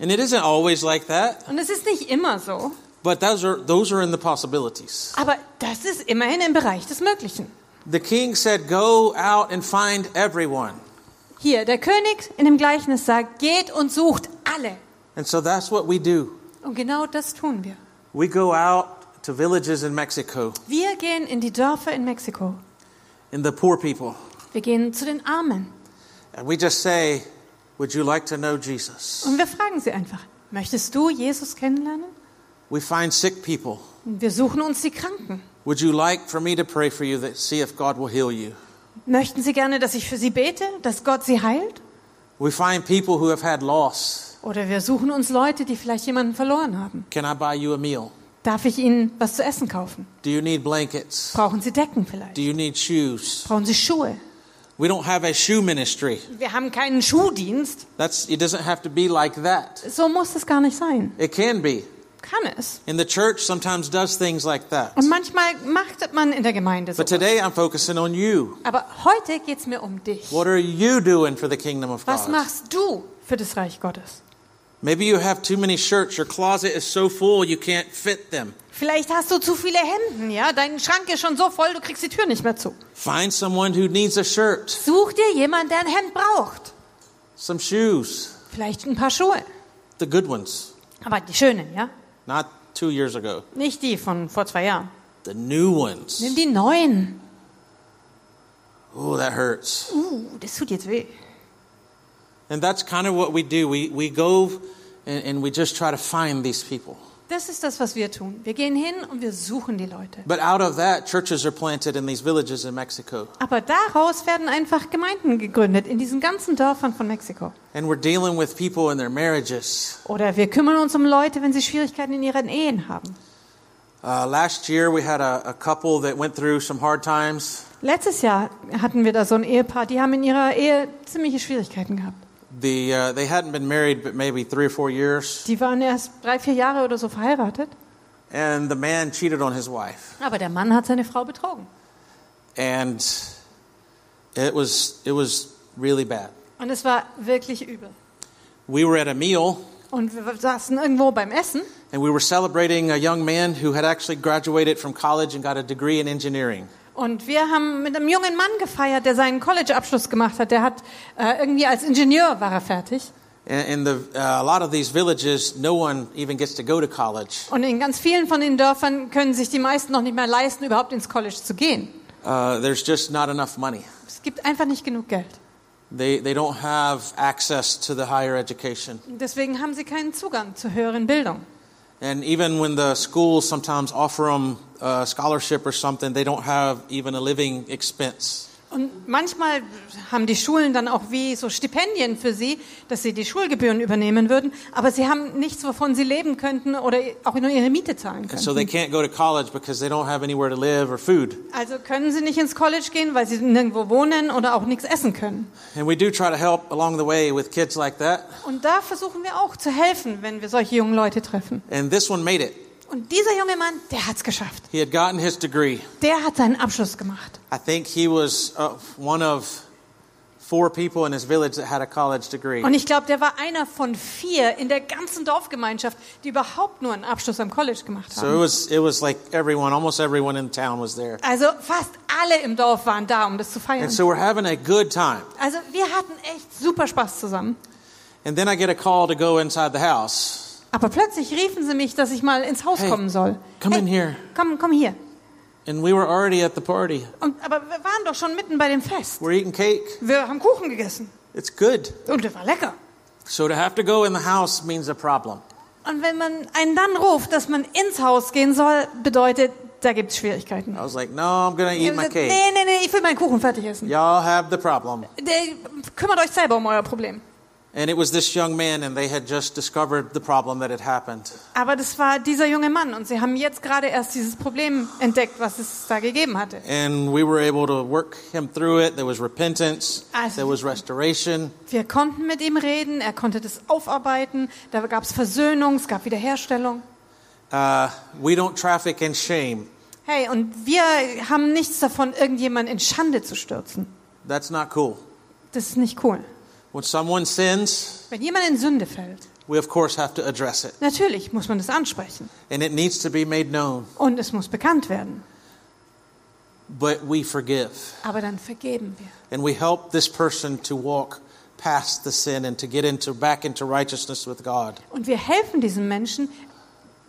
And it isn't always like that, Und es ist nicht immer so. but those are, those are in the possibilities. Aber das ist immerhin im Bereich des Möglichen. The king said, Go out and find everyone. Hier, der König in dem Gleichnis sagt, geht und sucht alle. And so that's what we do. Und genau das tun wir. We go out to villages in Mexico Wir gehen in die Dörfer in Mexiko. and the poor people, Wir gehen zu den Armen. and we just say, Would you like to know Jesus? Und wir fragen sie einfach, möchtest du Jesus kennenlernen? We find sick people. Wir suchen uns die Kranken. Would you like for me to pray for you that see if God will heal you? Möchten sie gerne, dass ich für sie bete, dass Gott sie heilt? We find people who have had loss. Oder wir suchen uns Leute, die vielleicht jemanden verloren haben. Can I buy you a meal? Darf ich ihnen was zu essen kaufen? Do you need blankets? Brauchen sie Decken vielleicht? Do you need shoes? Brauchen sie Schuhe? We don't have a shoe ministry. Wir haben keinen Schuhdienst. That's it doesn't have to be like that. So muss es gar nicht sein. It can be. Kann es. And the church sometimes does things like that. Und manchmal macht man in der Gemeinde so. But today I'm focusing on you. Aber heute geht es mir um dich. What are you doing for the kingdom of Was God? machst du für das Reich Gottes? Maybe you have too many shirts. Your closet is so full you can't fit them. Vielleicht hast du zu viele Hemden, ja? Dein Schrank ist schon so voll, du kriegst die Tür nicht mehr zu. Find someone who needs a shirt, Such dir jemanden, der ein Hemd braucht. some shoes, Vielleicht ein paar Schuhe. the good ones, Aber die schönen, ja? Not two years ago, Nicht die von vor zwei Jahren. the new ones. Nimm die neuen. Oh, that hurts. Uh, das tut jetzt weh. And that's kind of what we do. We, we go and, and we just try to find these people. Das ist das, was wir tun. Wir gehen hin und wir suchen die Leute. But out of that, churches are planted in these villages in Mexico. Aber daraus werden einfach Gemeinden gegründet in diesen ganzen Dörfern von Mexiko. And we're dealing with people in their marriages. Oder wir kümmern uns um Leute, wenn sie Schwierigkeiten in ihren Ehen haben. Uh, last year, we had a, a couple that went through some hard times. Letztes Jahr hatten wir da so ein Ehepaar, die haben in ihrer Ehe ziemliche Schwierigkeiten gehabt. The, uh, they hadn't been married but maybe three or four years. Die waren erst drei, vier Jahre oder so verheiratet. and the man cheated on his wife. Aber der Mann hat seine Frau betrogen. And it was, it was really bad. Und es war wirklich übel. We were at a meal Und wir saßen irgendwo beim Essen and we were celebrating a young man who had actually graduated from college and got a degree in engineering. Und wir haben mit einem jungen Mann gefeiert, der seinen College-Abschluss gemacht hat. Der hat äh, irgendwie als Ingenieur war er fertig. And in the, uh, a lot of these villages, no one even gets to go to college. Und in ganz vielen von den Dörfern können sich die meisten noch nicht mehr leisten, überhaupt ins College zu gehen. Uh, there's just not enough money. Es gibt einfach nicht genug Geld. They, they don't have access to the higher education. Deswegen haben sie keinen Zugang zur höheren Bildung. And even when the schools sometimes offer them a scholarship or something, they don't have even a living expense. Und manchmal haben die Schulen dann auch wie so Stipendien für sie, dass sie die Schulgebühren übernehmen würden, aber sie haben nichts, wovon sie leben könnten oder auch nur ihre Miete zahlen so könnten. can't go to college because they don't have anywhere to live or food. Also können sie nicht ins College gehen, weil sie nirgendwo wohnen oder auch nichts essen können. And we do try to help along the way with kids like that. Und da versuchen wir auch zu helfen, wenn wir solche jungen Leute treffen. And this one made it. Und dieser junge Mann, der hat's geschafft. He had gotten his degree. Der hat seinen Abschluss gemacht. I think he was uh, one of four people in his village that had a college degree. Und ich glaube, der war einer von vier in der ganzen Dorfgemeinschaft, die überhaupt nur einen Abschluss am College gemacht So it haben. was, it was like everyone, almost everyone in town was there. Also fast alle im Dorf waren da, um das zu feiern. And so we're having a good time. Also wir hatten echt super Spaß zusammen. And then I get a call to go inside the house. Aber plötzlich riefen sie mich, dass ich mal ins Haus Hey, kommen soll. come in here. Komm, komm hier. And we were already at the party. Und, aber wir waren doch schon mitten bei dem Fest. We're eating cake. Wir haben Kuchen gegessen. It's good. Und der war lecker. So to have to go in the house means a problem. Und wenn man einen dann ruft, dass man ins Haus gehen soll, bedeutet, da gibt es Schwierigkeiten. I was like, no, I'm Ich eat my cake. nee, nee, nee, ich will meinen Kuchen fertig essen. Y'all have the problem. Kümmert euch selber um euer Problem. And it was this young man, and they had just discovered the problem that had happened. Aber das war dieser junge Mann und sie haben jetzt gerade erst dieses Problem entdeckt, was es da gegeben hatte. And we were able to work him through it. There was repentance, Also- there was restoration. Wir konnten mit ihm reden, er konnte das aufarbeiten, da gab es Versöhnung, es gab Wiederherstellung. Uh, we don't traffic in shame. Hey, und wir haben nichts davon, irgendjemanden in Schande zu stürzen. That's not cool. Das ist nicht cool. When someone sins, Wenn jemand in Sünde fällt, we of course have to address it. natürlich muss man das ansprechen And it needs to be made known. und es muss bekannt werden. But we forgive. Aber dann vergeben wir. And we help this person to walk past the sin and to get into back into righteousness with God. Und wir helfen diesen Menschen,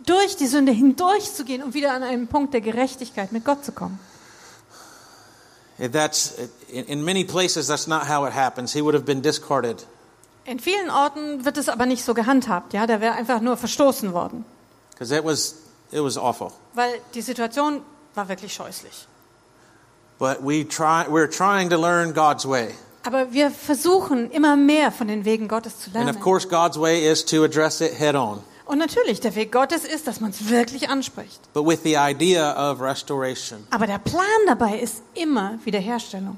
durch die Sünde hindurchzugehen und wieder an einen Punkt der Gerechtigkeit mit Gott zu kommen. That's in many places that's not how it happens. He would have been discarded. In vielen Orten wird es aber nicht so gehandhabt, ja, der wäre einfach nur verstoßen worden, because it was it was awful. weil die Situation war wirklich scheußlich. But we try we're trying to learn God's way. Aber wir versuchen immer mehr von den Wegen Gottes zu And of lernen. course God's way is to address it head on, Und natürlich, der Weg Gottes ist, dass man es wirklich anspricht. but with the idea of restoration. Aber der Plan dabei ist immer Wiederherstellung.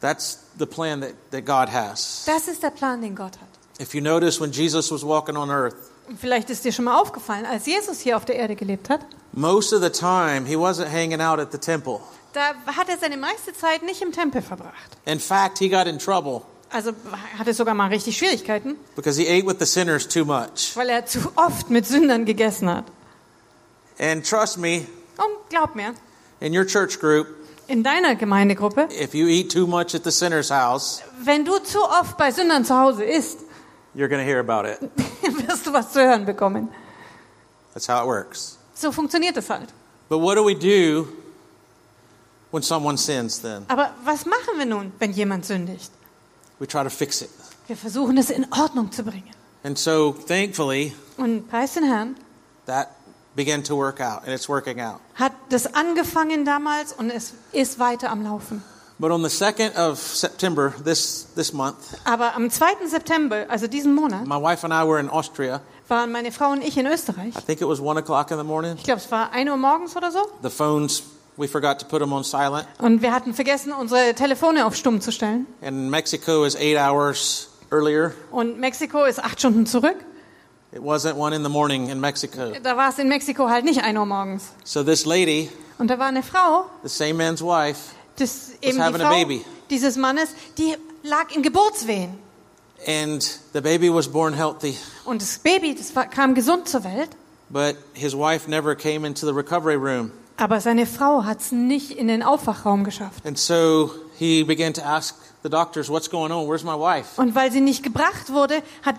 That's the plan that, that God has. Das ist der Plan, den Gott hat. If you notice when Jesus was walking on earth, vielleicht ist dir schon mal aufgefallen, als Jesus hier auf der Erde gelebt hat, most of the time he wasn't hanging out at the temple. da hat er seine meiste Zeit nicht im Tempel verbracht. In fact, he got in trouble Also hatte sogar mal richtig Schwierigkeiten, because he ate with the sinners too much. weil er zu oft mit Sündern gegessen hat. And trust me, Und glaub mir, in your church group, in deiner Gemeindegruppe, if you eat too much at the sinner's house, wenn du zu oft bei Sündern zu Hause isst, (laughs) you're going to hear about it. wirst du was zu hören bekommen. That's how it works. So funktioniert es halt. But what do we do when someone sins then? Aber was machen wir nun, wenn jemand sündigt? We try to fix it. Wir versuchen es in Ordnung zu bringen. And so thankfully, Und preis den Herrn, that began to work out and it's working out. hat das angefangen damals und es ist weiter am Laufen. But on the 2nd of September, this, this month, Aber am 2. September, also diesen Monat, my wife and I were in Austria. waren meine Frau und ich in Österreich. I think it was 1 o'clock in the morning. Ich glaube, es war 1 Uhr morgens oder so. The phones, we forgot to put them on silent. Und wir hatten vergessen, unsere Telefone auf stumm zu stellen. And Mexico is eight hours earlier. Und Mexiko ist acht Stunden zurück. It wasn't one in the morning in Mexico. Da war es in Mexiko halt nicht 1 Uhr morgens. So this lady, Und da war eine Frau, the same man's wife, das eben die having a Frau baby. dieses Mannes, die lag in Geburtswehen. and the baby was born healthy, Und das Baby, das war, kam gesund zur Welt. but his wife never came into the recovery room. Aber seine Frau hat es nicht in den Aufwachraum geschafft. And so he began to ask the doctors, What's going on? Where's my wife? Und weil sie nicht gebracht wurde, hat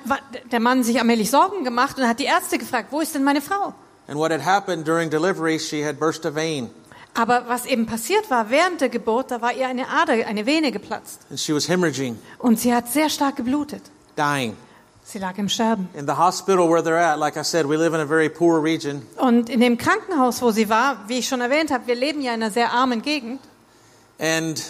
der Mann sich allmählich Sorgen gemacht und hat die Ärzte gefragt, wo ist denn meine Frau? And what had happened during delivery, she had burst a vein Aber was eben passiert war während der Geburt, da war ihr eine Ader, eine Vene geplatzt. and she was hemorrhaging, Und sie hat sehr stark geblutet. dying. Sie lag im Sterben. In the hospital where they're at, like I said, we live in a very poor region. Und in dem Krankenhaus, wo sie war, wie ich schon erwähnt habe, wir leben ja in einer sehr armen Gegend. And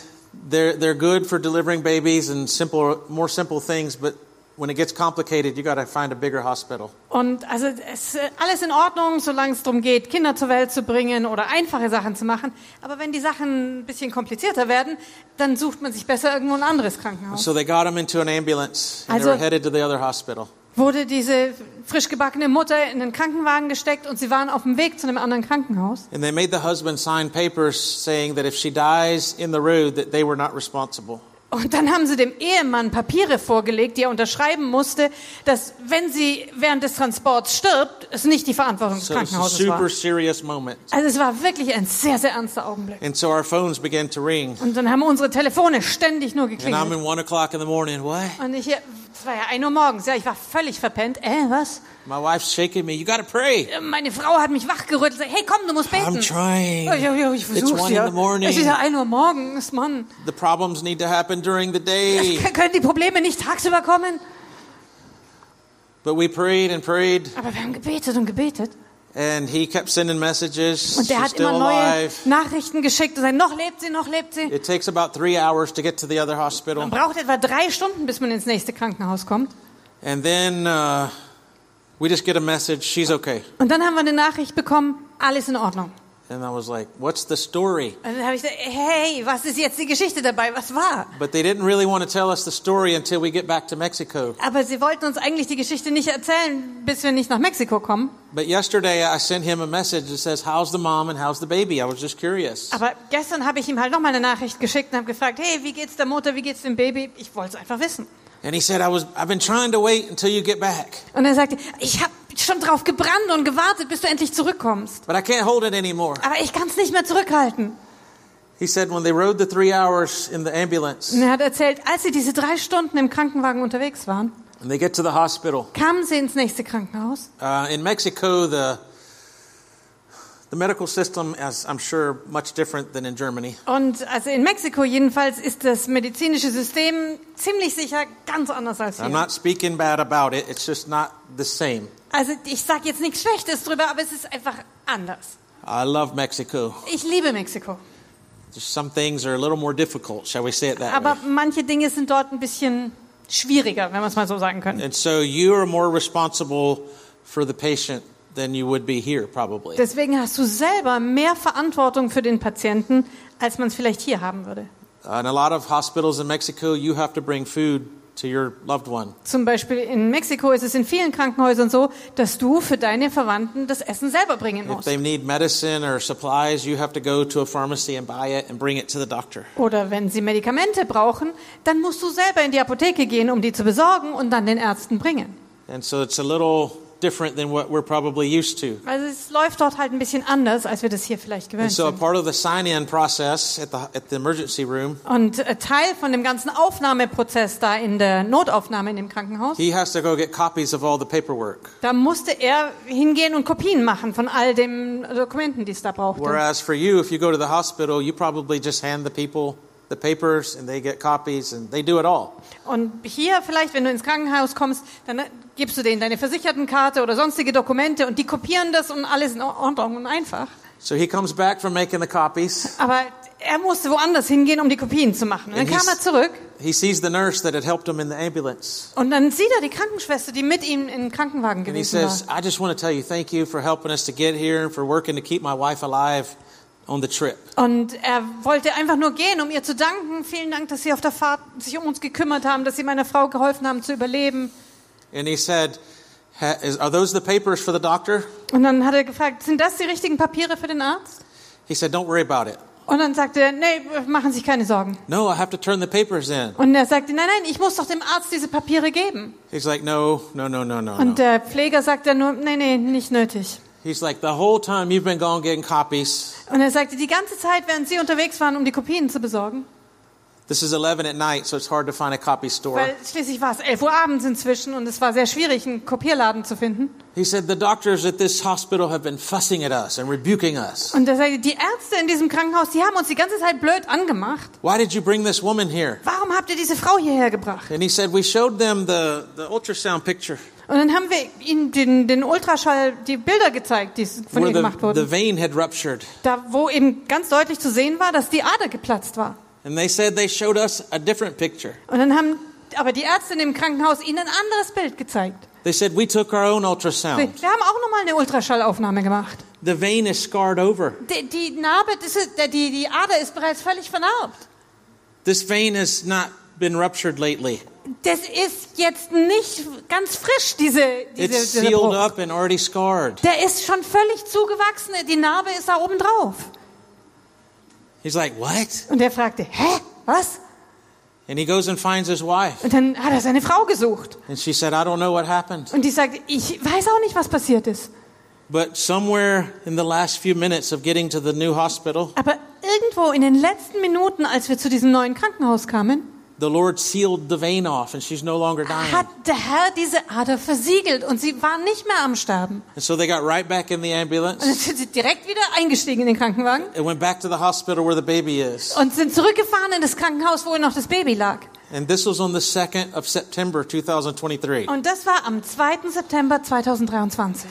they're, they're good for delivering babies and simple, more simple things, but when it gets complicated, you got to find a bigger hospital. Und also es ist alles in Ordnung, solange es darum geht, Kinder zur Welt zu bringen oder einfache Sachen zu machen. Aber wenn die Sachen ein bisschen komplizierter werden, dann sucht man sich besser irgendwo ein anderes Krankenhaus. So they got him into an ambulance and they Also- were headed to the other hospital. Wurde diese frisch gebackene Mutter in einen Krankenwagen gesteckt und sie waren auf dem Weg zu einem anderen Krankenhaus. And they made the husband sign papers saying that if she dies in the road, that they were not responsible. Und dann haben sie dem Ehemann Papiere vorgelegt, die er unterschreiben musste, dass wenn sie während des Transports stirbt, es nicht die Verantwortung des So Krankenhauses war. super serious moment. Also es war wirklich ein sehr, sehr ernster Augenblick. And so our phones began to ring. Und dann haben unsere Telefone ständig nur geklingelt. in one o'clock in the morning. What? Und ich, es war ja 1 Uhr morgens, ja, ich war völlig verpennt. Äh, was? My wife's shaking me. You got to pray. Meine Frau hat mich wachgerüttelt gesagt, hey, komm, du musst beten. I'm trying. Ja, ich It's versuch's one ja. in the morning. Es ist ja 1 Uhr morgens, Mann. The problems need to happen during the day. (laughs) Können die Probleme nicht tagsüber kommen? But we prayed and prayed, Aber wir haben gebetet und gebetet. and he kept sending messages. Und She's hat immer neue alive. Nachrichten geschickt und sagt, noch lebt sie, noch lebt sie. It takes about three hours to get to the other hospital. Man braucht etwa drei Stunden, bis man ins nächste Krankenhaus kommt. And then uh, we just get a message, she's okay. Und dann haben wir eine Nachricht bekommen, alles in Ordnung. And I was like, what's the story? Und dann habe ich gesagt, hey, was ist jetzt die Geschichte dabei? Was war? But they didn't really want to tell us the story until we get back to Mexico. Aber sie wollten uns eigentlich die Geschichte nicht erzählen, bis wir nicht nach Mexiko kommen. But yesterday I sent him a message that says, How's the mom and how's the baby? I was just curious. Aber gestern habe ich ihm halt nochmal eine Nachricht geschickt und habe gefragt, hey, wie geht's der Mutter, wie geht's dem Baby? Ich wollte es einfach wissen. And he said, I was, I've been trying to wait until you get back, Und er sagte, ich habe schon drauf gebrannt und gewartet, bis du endlich zurückkommst. but I can't hold it anymore. Aber ich kann es nicht mehr zurückhalten. He said, when they rode the three hours in the ambulance Und er hat erzählt, als sie diese drei Stunden im Krankenwagen unterwegs waren, and they get to the hospital, kamen sie ins nächste Krankenhaus. uh, in Mexico, the, the medical system is, I'm sure, much different than in Germany. Und also in Mexiko jedenfalls ist das medizinische System ziemlich sicher ganz anders als I'm not speaking bad about it. It's just not the same. Also ich sage jetzt nichts Schlechtes drüber, aber es ist einfach anders. I love Mexico. Ich liebe Mexiko. Just some things are a little more difficult, shall we say it that Aber way? manche Dinge sind dort ein bisschen schwieriger, wenn man es mal so sagen könnte. And so you are more responsible for the patient than you would be here, probably. Deswegen hast du selber mehr Verantwortung für den Patienten, als man es vielleicht hier haben würde. In a lot of hospitals in Mexico, you have to bring food to your loved one. Zum Beispiel in Mexiko ist es in vielen Krankenhäusern so, dass du für deine Verwandten das Essen selber bringen If musst. they need medicine or supplies, you have to go to a pharmacy and buy it and bring it to the doctor. Oder wenn sie Medikamente brauchen, dann musst du selber in die Apotheke gehen, um die zu besorgen und dann den Ärzten bringen. And so it's a little different than what we're probably used to. Also es läuft dort halt ein bisschen anders, als wir das hier vielleicht gewöhnt so a sind. part of the sign-in process at the, at the emergency room, Und äh, Teil von dem ganzen Aufnahmeprozess da in der Notaufnahme in dem Krankenhaus, he has to go get copies of all the paperwork. da musste er hingehen und Kopien machen von all den Dokumenten, die es da brauchte. Whereas for you, if you go to the hospital, you probably just hand the people the papers and they get copies and they do it all. Und hier vielleicht, wenn du ins Krankenhaus kommst, dann äh, gibst du denen deine Versichertenkarte oder sonstige Dokumente und die kopieren das und alles in Ordnung und einfach. So he comes back from making the copies. Aber er musste woanders hingehen, um die Kopien zu machen. Und dann And kam er zurück He sees the nurse that had helped him in the ambulance. und dann sieht er die Krankenschwester, die mit ihm im Krankenwagen And he gewesen war. says, I just want to tell you thank you for helping us to get here and for working to keep my wife alive on the trip. Und er wollte einfach nur gehen, um ihr zu danken. Vielen Dank, dass Sie auf der Fahrt sich um uns gekümmert haben, dass Sie meiner Frau geholfen haben zu überleben. And he said, are those the papers for the doctor? Und dann hat er gefragt, sind das die richtigen Papiere für den Arzt? He said, Don't worry about it. Und dann sagte er, nee, machen Sie sich keine Sorgen. No, I have to turn the papers in. Und er sagte, nein, nein, ich muss doch dem Arzt diese Papiere geben. He's like, No, no, no, no, no. Und der Pfleger sagte nur, nee, nee, nicht nötig. He's like, The whole time you've been gone getting copies. Und er sagte, die ganze Zeit, während Sie unterwegs waren, um die Kopien zu besorgen, This is 11 at night, so it's hard to find a copy store. weil schließlich war es 11 Uhr abends inzwischen und es war sehr schwierig, einen Kopierladen zu finden. He said, The doctors at this hospital have been fussing at us and rebuking us. Und er sagte, die Ärzte in diesem Krankenhaus, die haben uns die ganze Zeit blöd angemacht. Why did you bring this woman here? Warum habt ihr diese Frau hierher gebracht? And he said, We showed them the, the ultrasound picture Und dann haben wir ihnen den, den Ultraschall, die Bilder gezeigt, die von ihr gemacht the, the wurden. vein had ruptured. Da, wo eben ganz deutlich zu sehen war, dass die Ader geplatzt war. And they said they showed us a different picture. Und dann haben aber die Ärzte in dem Krankenhaus ihnen ein anderes Bild gezeigt. They said, We took our own Wir ultrasound. haben auch nochmal eine Ultraschallaufnahme gemacht. The vein is scarred over. Die, die Narbe, das ist, die, die Ader ist bereits völlig vernarbt. This vein has not been ruptured lately. Das ist jetzt nicht ganz frisch, diese, diese, It's dieser sealed Bruch. up and already scarred. Der ist schon völlig zugewachsen, die Narbe ist da oben drauf. He's like, What? Und er fragte, hä, was? And he goes and finds his wife. Und dann hat er seine Frau gesucht. And she said, I don't know what happened. Und die sagte, ich weiß auch nicht, was passiert ist. But somewhere in the last few minutes of getting to the new hospital, Aber irgendwo in den letzten Minuten, als wir zu diesem neuen Krankenhaus kamen, the Lord sealed the vein off and she's no longer dying. hat der Herr diese Ader versiegelt und sie war nicht mehr am Sterben. And so they got right back in the Und ambulance sind sie direkt wieder eingestiegen in den Krankenwagen and went back to the hospital where the baby is. und sind zurückgefahren in das Krankenhaus, wo noch das Baby lag. And this was on the 2nd of September 2023. Und das war am 2. September 2023.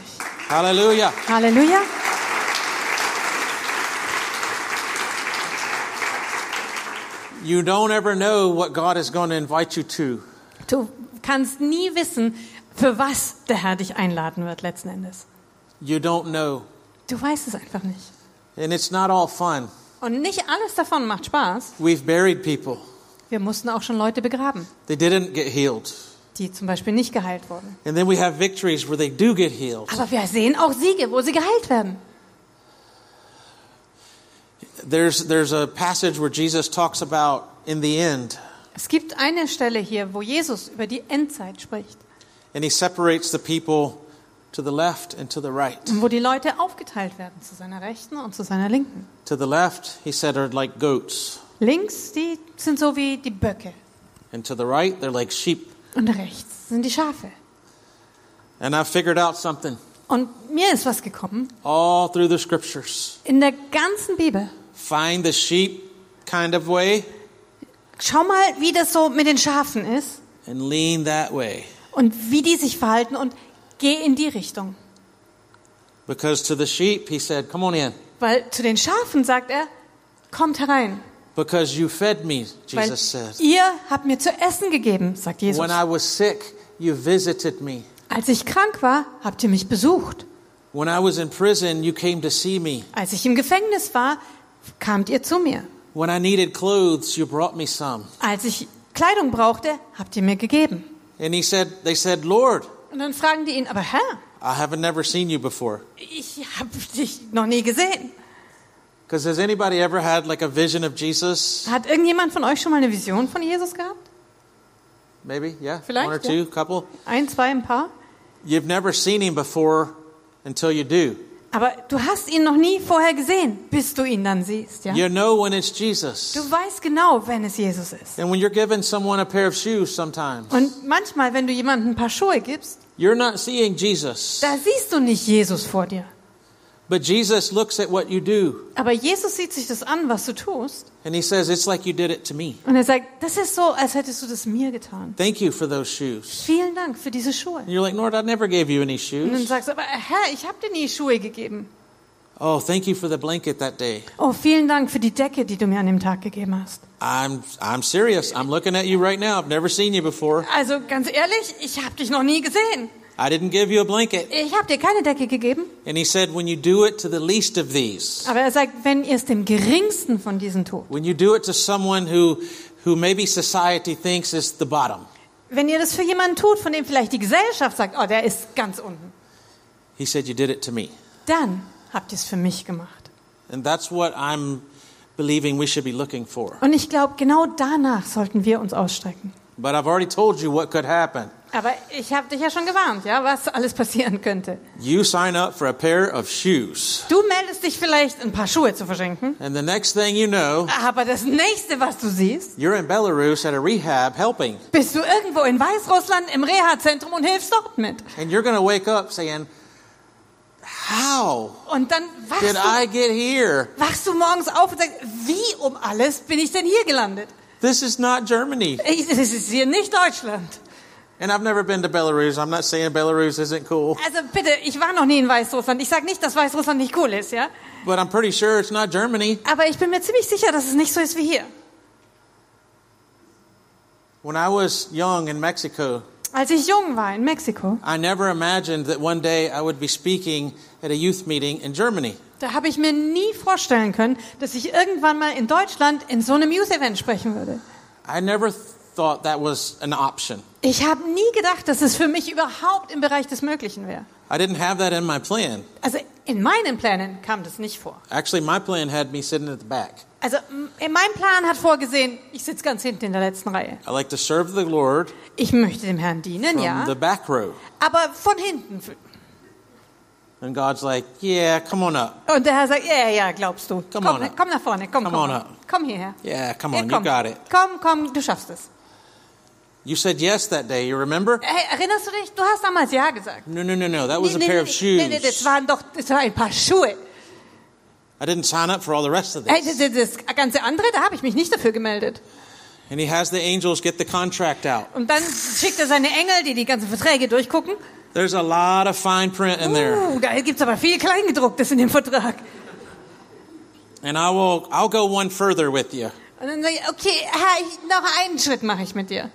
Hallelujah. Halleluja. You don't ever know what God is going to invite you to. Du kannst nie wissen, für was der Herr dich einladen wird letzten Endes. You don't know. Du weißt es einfach nicht. And it's not all fun. Und nicht alles davon macht Spaß. We've buried people. Wir mussten auch schon Leute begraben, They didn't get healed. die zum Beispiel nicht geheilt wurden. And then we have victories where they do get healed. Aber wir sehen auch Siege, wo sie geheilt werden. There's, there's a passage where Jesus talks about in the end, Es gibt eine Stelle hier, wo Jesus über die Endzeit spricht. and he separates the people to the left and to the right. Und wo die Leute aufgeteilt werden zu seiner Rechten und zu seiner Linken. To the left, he said, are like goats. Links, die sind so wie die Böcke. And to the right, they're like sheep. Und rechts sind die Schafe. And I've figured out something Und mir ist was gekommen. all through the scriptures. In der ganzen Bibel. Find the sheep kind of way Schau mal, wie das so mit den Schafen ist. and lean that way. Und wie die sich verhalten. Und geh in die Richtung. Because to the sheep, he said, Come on in. Weil zu den Schafen sagt er, kommt herein. Because you fed me, Weil Jesus said. ihr habt mir zu essen gegeben, sagt Jesus. When I was sick, you visited me. Als ich krank war, habt ihr mich besucht. When I was in prison, you came to see me. Als ich im Gefängnis war, kamt ihr zu mir. When I needed clothes, you brought me some. Als ich Kleidung brauchte, habt ihr mir gegeben. And he said, They said, Lord, Und dann fragen die ihn, aber Herr, I haven't never seen you before. ich habe dich noch nie gesehen. Because has anybody ever had like a vision of Jesus? Hat irgendjemand von euch schon mal eine Vision von Jesus gehabt? Maybe, yeah? Vielleicht, One or ja. two, couple? Ein, zwei, ein paar? You've never seen him before until you do. Aber du hast ihn noch nie vorher gesehen, bis du ihn dann siehst. Ja? You know when it's Jesus. Du weißt genau, wenn es Jesus ist. And when you're giving someone a pair of shoes sometimes, Und manchmal, wenn du jemandem ein paar Schuhe gibst, you're not seeing Jesus. da siehst du nicht Jesus vor dir. But Jesus looks at what you do Aber Jesus sieht sich das an, was du tust. and he says, It's like you did it to me. Und er sagt, das ist so, als hättest du das mir getan. Thank you for those shoes. Vielen Dank für diese Schuhe. And you're like, Lord, I never gave you any Und dann shoes. sagst du, aber Herr, ich habe dir nie Schuhe gegeben. Oh, thank you for the blanket that day. Oh, vielen Dank für die Decke, die du mir an dem Tag gegeben hast. I'm, I'm serious. I'm looking at you right now. I've never seen you before. Also ganz ehrlich, ich habe dich noch nie gesehen. I didn't give you a blanket. Ich habe dir keine Decke gegeben. And he said, When you do it to the least of these, Aber er sagt, wenn ihr es dem geringsten von diesen tut, when you do it to someone who, who maybe society thinks is the bottom, Wenn ihr das für jemanden tut, von dem vielleicht die Gesellschaft sagt, oh, der ist ganz unten, He said, You did it to me. dann habt ihr es für mich gemacht. And that's what I'm believing we should be looking for. Und ich glaube, genau danach sollten wir uns ausstrecken. But I've already told you what could happen. Aber ich habe dich ja schon gewarnt, ja, was alles passieren könnte. You sign up for a pair of shoes. Du meldest dich vielleicht, ein paar Schuhe zu verschenken. And the next thing you know, Aber das nächste, was du siehst, you're in Belarus at a rehab helping. bist du irgendwo in Weißrussland im Reha-Zentrum und hilfst dort mit. And you're going to wake up saying, How Und dann wachst did I du, get here? wachst du morgens auf und sagst, wie um alles bin ich denn hier gelandet? This is not Germany. (laughs) Das ist hier nicht Deutschland. And I've never been to Belarus. I'm not saying Belarus isn't cool, Also bitte, ich war noch nie in Weißrussland. Ich sage nicht, dass Weißrussland nicht cool ist, ja? but I'm pretty sure it's not Germany. Aber ich bin mir ziemlich sicher, dass es nicht so ist wie hier. When I was young in Mexico, Als ich jung war in Mexiko, I never imagined that one day I would be speaking at a youth meeting in Germany. Da habe ich mir nie vorstellen können, dass ich irgendwann mal in Deutschland in so einem Youth-Event sprechen würde. I never thought that was an option. Ich habe nie gedacht, dass es für mich überhaupt im Bereich des Möglichen wäre. I didn't have that in my plan. Also in meinen Plänen kam das nicht vor. Actually, my plan had me sitting at the back. Also in meinem Plan hat vorgesehen, ich sitze ganz hinten in der letzten Reihe. I like to serve the Lord Ich möchte dem Herrn dienen, from ja, the back row. aber von hinten. And God's like, yeah, come on up. Und der Herr sagt, ja, ja, glaubst du. Come komm, on up. komm nach vorne, komm, Come komm, on up. komm hierher. Yeah, come Ja, on, you komm, got it. komm, komm, du schaffst es. You said yes that day, you remember? Hey, erinnerst du dich? Du hast damals ja gesagt. No, no, no, no. That was a nee, pair nee, of nee, nee, das shoes. waren doch, das waren ein paar Schuhe. I didn't sign up for all the rest of Hey, this. das, das ganze andere, da habe ich mich nicht dafür gemeldet. And he has the angels get the contract out. Und dann schickt er seine Engel, die die ganzen Verträge durchgucken. There's a lot of fine print in there. Uh, da gibt's aber viel Kleingedrucktes in dem Vertrag. And I will I'll go one further with you. Und dann sage ich, okay, Herr, noch einen Schritt mache ich mit dir.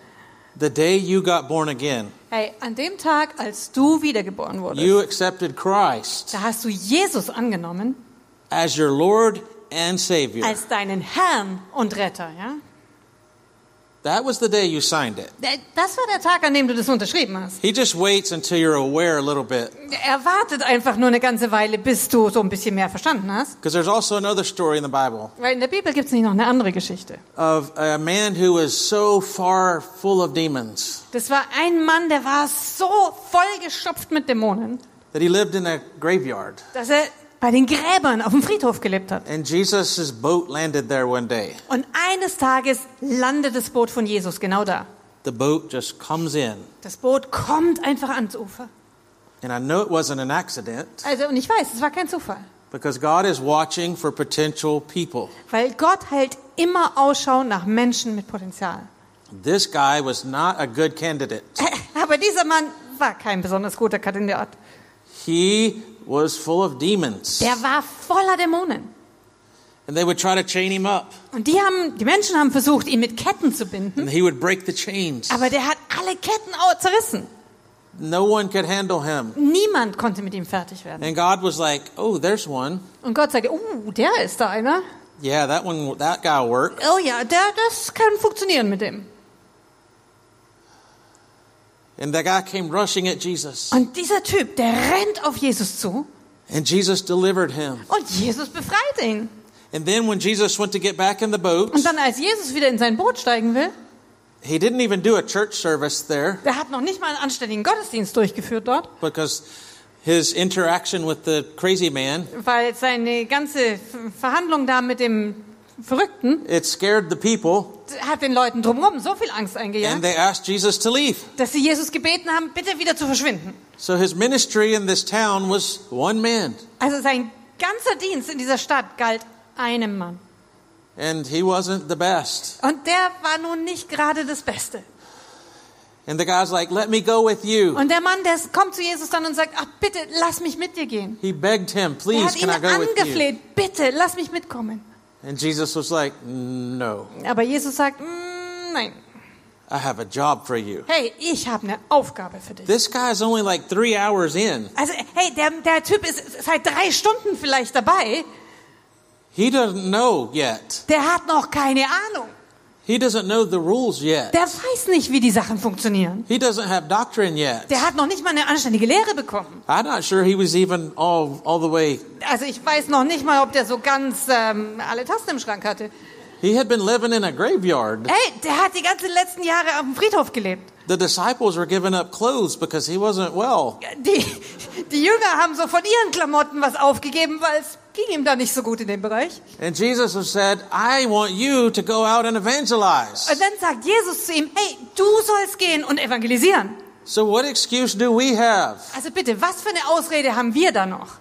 The day you got born again, Hey, an dem Tag, als du wiedergeboren wurdest, you accepted Christ da hast du Jesus angenommen as your Lord and Savior. als deinen Herrn und Retter, ja? That was the day you signed it. Das war der Tag, an dem du das unterschrieben hast. He just waits until you're aware a little bit. Er wartet einfach nur eine ganze Weile, bis du so ein bisschen mehr verstanden hast. Because there's also another story in the Bible Weil in der Bibel gibt es nicht noch eine andere Geschichte. of a man who was so far full of demons Das war ein Mann, der war so vollgestopft mit Dämonen, that he lived in a graveyard. dass er bei den Gräbern auf dem Friedhof gelebt hat. And Jesus' boat landed there one day. Und eines Tages landet das Boot von Jesus genau da. The boat just comes in. Das Boot kommt einfach ans Ufer. And I know it wasn't an accident Also, und ich weiß, es war kein Zufall. because God is watching for potential people. Weil Gott hält immer Ausschau nach Menschen mit Potenzial. This guy was not a good candidate. (laughs) Aber dieser Mann war kein besonders guter Kandidat. He was full of demons. Der war voller Dämonen. And they would try to chain him up. Und die haben, die Menschen haben versucht, ihn mit Ketten zu binden. And he would break the chains. Aber der hat alle Ketten zerrissen. No one could handle him. Niemand konnte mit ihm fertig werden. And God was like, oh, there's one. Und Gott sagte, uh, der ist da einer. Yeah, that one, that guy work. Oh ja, der, das kann funktionieren mit dem. And the guy came rushing at Jesus. Und dieser Typ, der rennt auf Jesus zu And Jesus delivered him. und Jesus befreit ihn. And then when Jesus went to get back in the boat, Und dann, als Jesus wieder in sein Boot steigen will, he didn't even do a church service there der hat noch nicht mal einen anständigen Gottesdienst durchgeführt dort, because his interaction with the crazy man, weil seine ganze Verhandlung da mit dem Verrückten it scared the people hat den Leuten drumherum so viel Angst and eingejagt, they asked Jesus to leave. dass sie Jesus gebeten haben, bitte wieder zu verschwinden. So his ministry in this town was one man. Also sein ganzer Dienst in dieser Stadt galt einem Mann. And he wasn't the best. Und der war nun nicht gerade das Beste. And the guy's like, let me go with you. Und der Mann, der kommt zu Jesus dann und sagt, ach bitte, lass mich mit dir gehen. He begged him, Er please, hat ihn can I go with you? angefleht, bitte, lass mich mitkommen. And Jesus was like, no, Aber Jesus sagt, "Mm, nein, I have a job for you. hey, ich habe eine Aufgabe für dich. This guy's only like three hours in. Also, hey, der, der Typ ist seit drei Stunden vielleicht dabei, He doesn't know yet. der hat noch keine Ahnung. He doesn't know the rules yet. Der weiß nicht, wie die Sachen funktionieren. He doesn't have doctrine yet. Der hat noch nicht mal eine anständige Lehre bekommen. I'm not sure he was even all, all the way. Also ich weiß noch nicht mal, ob der so ganz ähm, alle Tasten im Schrank hatte. He had been living in a graveyard. Hey, der hat die ganzen letzten Jahre auf dem Friedhof gelebt. The disciples were giving up clothes because he wasn't well. Die, die Jünger haben so von ihren Klamotten was aufgegeben, weil es ging ihm da nicht so gut in dem Bereich. And Jesus has said, I want you to go out and evangelize. Und dann sagt Jesus zu ihm, hey, du sollst gehen und evangelisieren. So what excuse do we have? Also bitte, was für eine Ausrede haben wir da noch?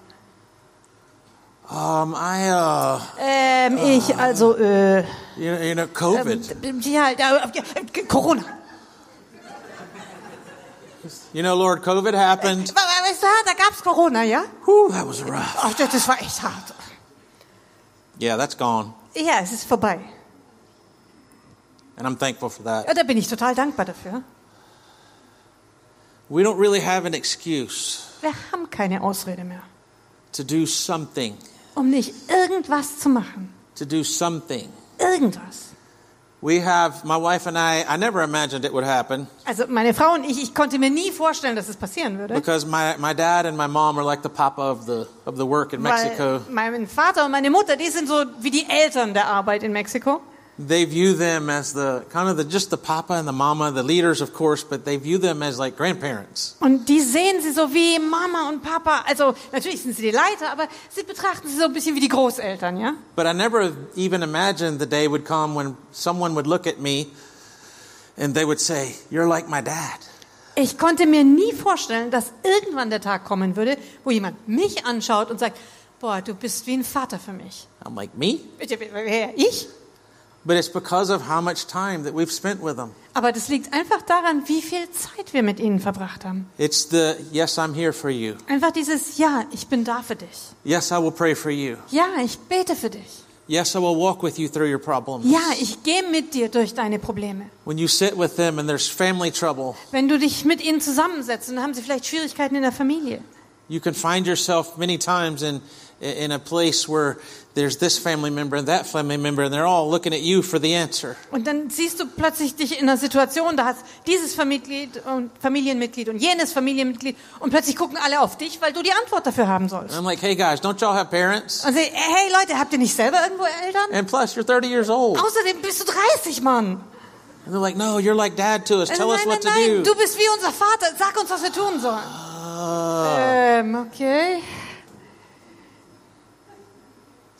Um, I, uh, Ähm, ich, also, äh, you, you know, COVID. ähm, ja, äh, Corona. You know, Lord, COVID happened. Du, da gab's Corona, ja? Whew, that was rough. Ach, das das war echt hart. Yeah, that's gone. Ja, es ist vorbei. And I'm thankful for that. Ja, da bin ich total dankbar dafür. We don't really have an excuse Wir haben keine Ausrede mehr, to do something, um nicht irgendwas zu machen. to do something. Irgendwas. Also meine Frau und ich, ich konnte mir nie vorstellen, dass es passieren würde. because my, my dad and my mom are like the papa of the, of the work in Mexico. Weil mein Vater und meine Mutter, die sind so wie die Eltern der Arbeit in Mexiko. They view them as the, kind of the, just the papa and the mama, the leaders of course, but they view them as like grandparents. Und die sehen sie so wie Mama und Papa. Also natürlich sind sie die Leiter, aber sie betrachten sie so ein bisschen wie die Großeltern, ja? But I never even imagined the day would come when someone would look at me and they would say, you're like my dad. Ich konnte mir nie vorstellen, dass irgendwann der Tag kommen würde, wo jemand mich anschaut und sagt, boah, du bist wie ein Vater für mich. I'm like, me? Ich? But it's because of how much time that we've spent with them. Aber das liegt einfach daran, wie viel Zeit wir mit ihnen verbracht haben. It's the, yes, I'm here for you. Einfach dieses, ja, ich bin da für dich. Yes, I will pray for you. Ja, ich bete für dich. Yes, I will walk with you through your problems. Ja, ich gehe mit dir durch deine Probleme. When you sit with them and there's family trouble, Wenn du dich mit ihnen zusammensetzt und haben sie vielleicht Schwierigkeiten in der Familie. you can find yourself many times in, in a place where there's this family member and that family member, and they're all looking at you for the answer. Und dann siehst du plötzlich dich in einer Situation, da hast dieses Familienmitglied und Familienmitglied und jenes Familienmitglied und plötzlich gucken alle auf dich, weil du die Antwort dafür haben sollst. I'm like, hey guys, don't y'all have parents? Und sie, hey Leute, habt ihr nicht selber irgendwo Eltern? And plus, you're 30 years old. Außerdem bist du 30, Mann. And they're like, no, you're like dad to us. Tell us nein, what to nein, nein, do. du bist wie unser Vater. Sag uns, was wir tun sollen. Ah. Ähm, okay.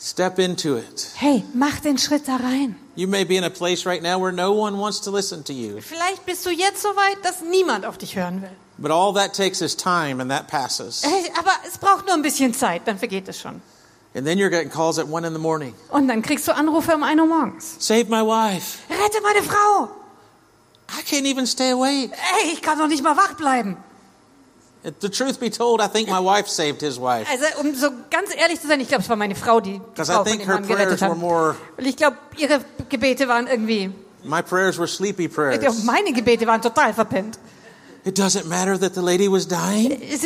Step into it. Hey, mach den Schritt da rein. You may be in a place right now where no one wants to listen to you. Vielleicht bist du jetzt so weit, dass niemand auf dich hören will. But all that takes is time and that passes. Hey, aber es braucht nur ein bisschen Zeit, dann vergeht es schon. And then you're getting calls at one in the morning. Und dann kriegst du Anrufe um 1 Uhr morgens. Save my wife. Rette meine Frau. I can't even stay awake. Ey, ich kann doch nicht mal wach bleiben. The truth be told, I think my wife saved his wife. Also, um so ganz ehrlich zu sein, ich glaube, es war meine Frau, die I Frau von think her Mann gerettet prayers were hat. more, Weil ich glaube, ihre Gebete waren irgendwie, my prayers were sleepy prayers. meine Gebete waren total verpennt. It doesn't matter that the lady was dying. Es-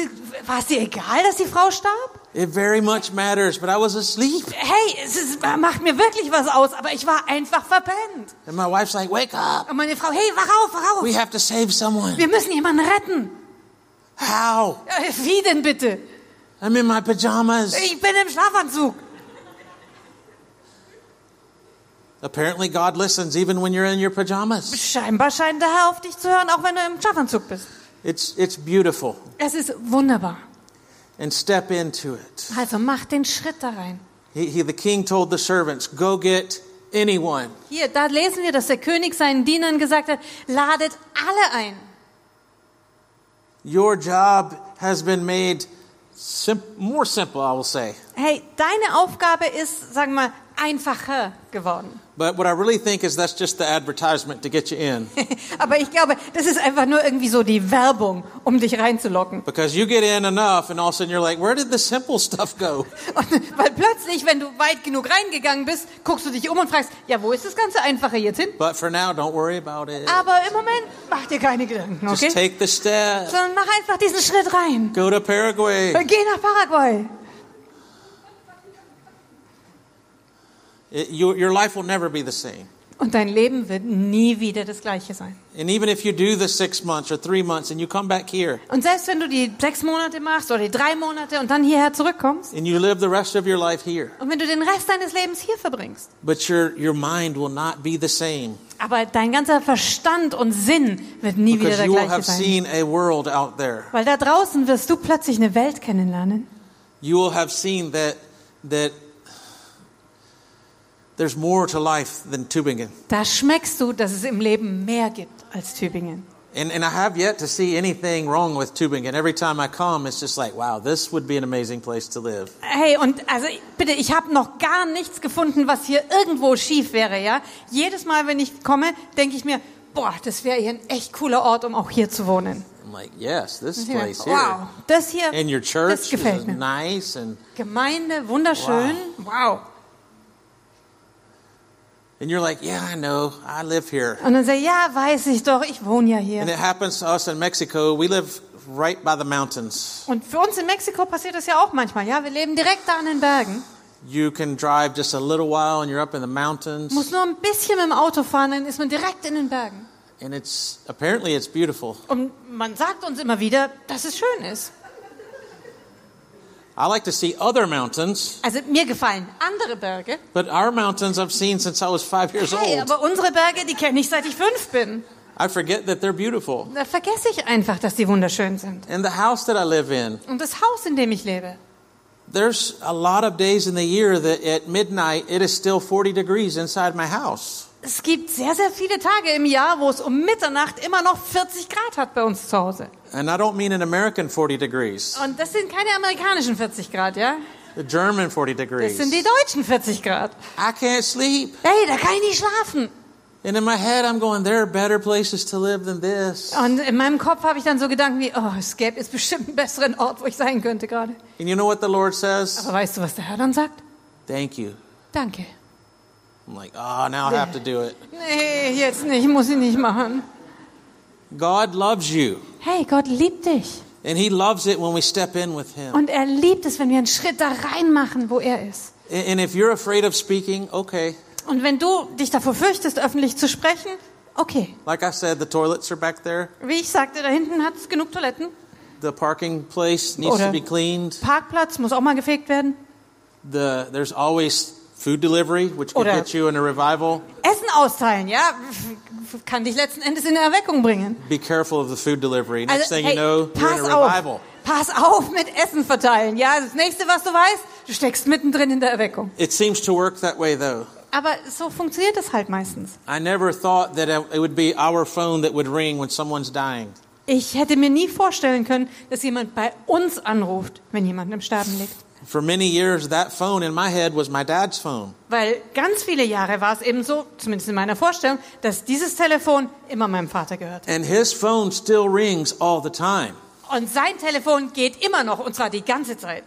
War es dir egal, dass die Frau starb? It very much matters, but I was asleep. Hey, es ist, macht mir wirklich was aus, aber ich war einfach verpennt. And my wife's like, wake up. Und meine Frau, hey, wach auf, wach auf. We have to save someone. Wir müssen jemanden retten. How? Äh, Wie denn bitte? I'm in my pajamas. Ich bin im Schlafanzug. Apparently, God listens even when you're in your pajamas. Scheinbar scheint der Herr auf dich zu hören, auch wenn du im Schlafanzug bist. It's, it's beautiful. Es ist wunderbar. And step into it. Also mach den Schritt da rein. He, he, the king told the servants, Go get anyone. Hier, da lesen wir, dass der König seinen Dienern gesagt hat, ladet alle ein. Your job has been made sim- more simple, I will say. Hey, deine Aufgabe ist, sagen wir einfacher geworden. But what I really think is that's just the advertisement to get you in. (laughs) Aber ich glaube, das ist einfach nur irgendwie so die Werbung, um dich reinzulocken. Because you get in enough, and all of a sudden you're like, Where did the simple stuff go? (laughs) Und, weil plötzlich, wenn du weit genug reingegangen bist, guckst du dich um und fragst, ja, wo ist das ganze Einfache jetzt hin? But for now, don't worry about it. Aber im Moment mach dir keine Gedanken, Just okay? take the step. Sondern mach einfach diesen Schritt rein. Go to Paraguay. Geh nach Paraguay. You, your life will never be the same. Und dein Leben wird nie wieder das gleiche sein. And even if you do the six months or three months and you come back here Und selbst wenn du die sechs Monate machst oder die drei Monate und dann hierher zurückkommst and you live the rest of your life here, und wenn du den Rest deines Lebens hier verbringst, but your, your mind will not be the same aber dein ganzer Verstand und Sinn wird nie wieder because der you will gleiche have sein. seen a world out there. Weil da draußen wirst du plötzlich eine Welt kennenlernen. You will have seen that, that there's more to life than Tübingen. Da schmeckst du, dass es im Leben mehr gibt als Tübingen. And, and I have yet to see anything wrong with Tübingen. Every time I come, it's just like, wow, this would be an amazing place to live. Hey, und also bitte, ich habe noch gar nichts gefunden, was hier irgendwo schief wäre, ja? Jedes Mal, wenn ich komme, denke ich mir, boah, das wäre hier ein echt cooler Ort, um auch hier zu wohnen. I'm like, yes, this place here. Wow, das hier, And your das church is gefällt mir. nice and Gemeinde, wunderschön, wow. And you're like, yeah, I know, I live here. Und dann ich, ja, weiß ich doch, ich wohne ja And hier. it happens to us in Mexico. We live right by the mountains. Und für uns in Mexiko passiert das ja auch manchmal, ja? Wir leben direkt da an den Bergen. You can drive just a little while and you're up in the mountains. Muss nur ein bisschen mit dem Auto fahren, dann ist man direkt in den Bergen. And it's apparently it's beautiful. Und man sagt uns immer wieder, dass es schön ist. I like to see other mountains, Also mir gefallen andere Berge. but our mountains I've seen since I was five years Hey, old. aber unsere Berge, die kenne ich seit ich fünf bin. I forget that they're beautiful. Da vergesse ich einfach, dass die wunderschön sind. And the house that I live in, Und das Haus, in dem ich lebe. there's a lot of days in the year that at midnight it is still 40 degrees inside my house. Es gibt sehr, sehr viele Tage im Jahr, wo es um Mitternacht immer noch 40 Grad hat bei uns zu Hause. And I don't mean an American 40 degrees, Und das sind keine amerikanischen 40 Grad, ja? the German 40 Das degrees. sind die deutschen 40 Grad. I can't sleep. Hey, da kann ich nicht schlafen. And in my head, I'm going, there are better places to live than this. Und in meinem Kopf habe ich dann so Gedanken wie, oh, es gäbe jetzt bestimmt einen besseren Ort, wo ich sein könnte gerade. And you know what the Lord says? Aber weißt du, was der Herr dann sagt? Thank you. Danke. I'm like, oh, now I have to do it. Nee, jetzt nicht, muss ich nicht machen. God loves you. Hey, Gott liebt dich. And He loves it when we step in with Him. Und er liebt es, wenn wir einen Schritt da rein machen, wo er ist. And if you're afraid of speaking, okay. Und wenn du dich davor fürchtest, öffentlich zu sprechen, okay. Like I said, the toilets are back there. Wie ich sagte, da hinten hat es genug Toiletten. The parking place needs to Oder- be cleaned. Parkplatz muss auch mal gefegt werden. The, there's always food delivery, which could Oder- get you in a revival. Essen austeilen, ja, kann dich letzten Endes in eine Erweckung bringen. Be careful of the food delivery. Next Also, thing hey, you know, you're in a auf, revival. pass auf mit Essen verteilen. Ja, das nächste, was du weißt, du steckst mittendrin in der Erweckung. It seems to work that way, though. Aber so funktioniert es halt meistens. I never thought that it would be our phone that would ring when someone's dying. Ich hätte mir nie vorstellen können, dass jemand bei uns anruft, wenn jemand im Sterben liegt. For many years, that phone in my head was my dad's phone. Weil ganz viele Jahre war es eben so, zumindest in meiner Vorstellung, dass dieses Telefon immer meinem Vater gehört. And his phone still rings all the time. Und sein Telefon geht immer noch, und zwar die ganze Zeit.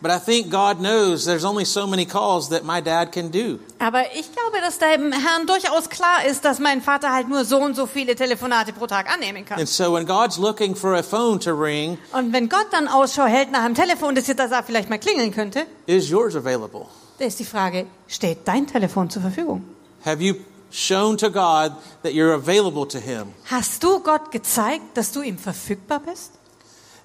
But I think God knows there's only so many calls that my dad can do. Aber ich glaube, dass dem Herrn durchaus klar ist, dass mein Vater halt nur so und so viele Telefonate pro Tag annehmen kann. And so when God's looking for a phone to ring, Und wenn Gott dann Ausschau hält nach einem Telefon, das jetzt da vielleicht mal klingeln könnte, is yours available? da ist die Frage, steht dein Telefon zur Verfügung? Have you shown to God that you're available to him? Hast du Gott gezeigt, dass du ihm verfügbar bist?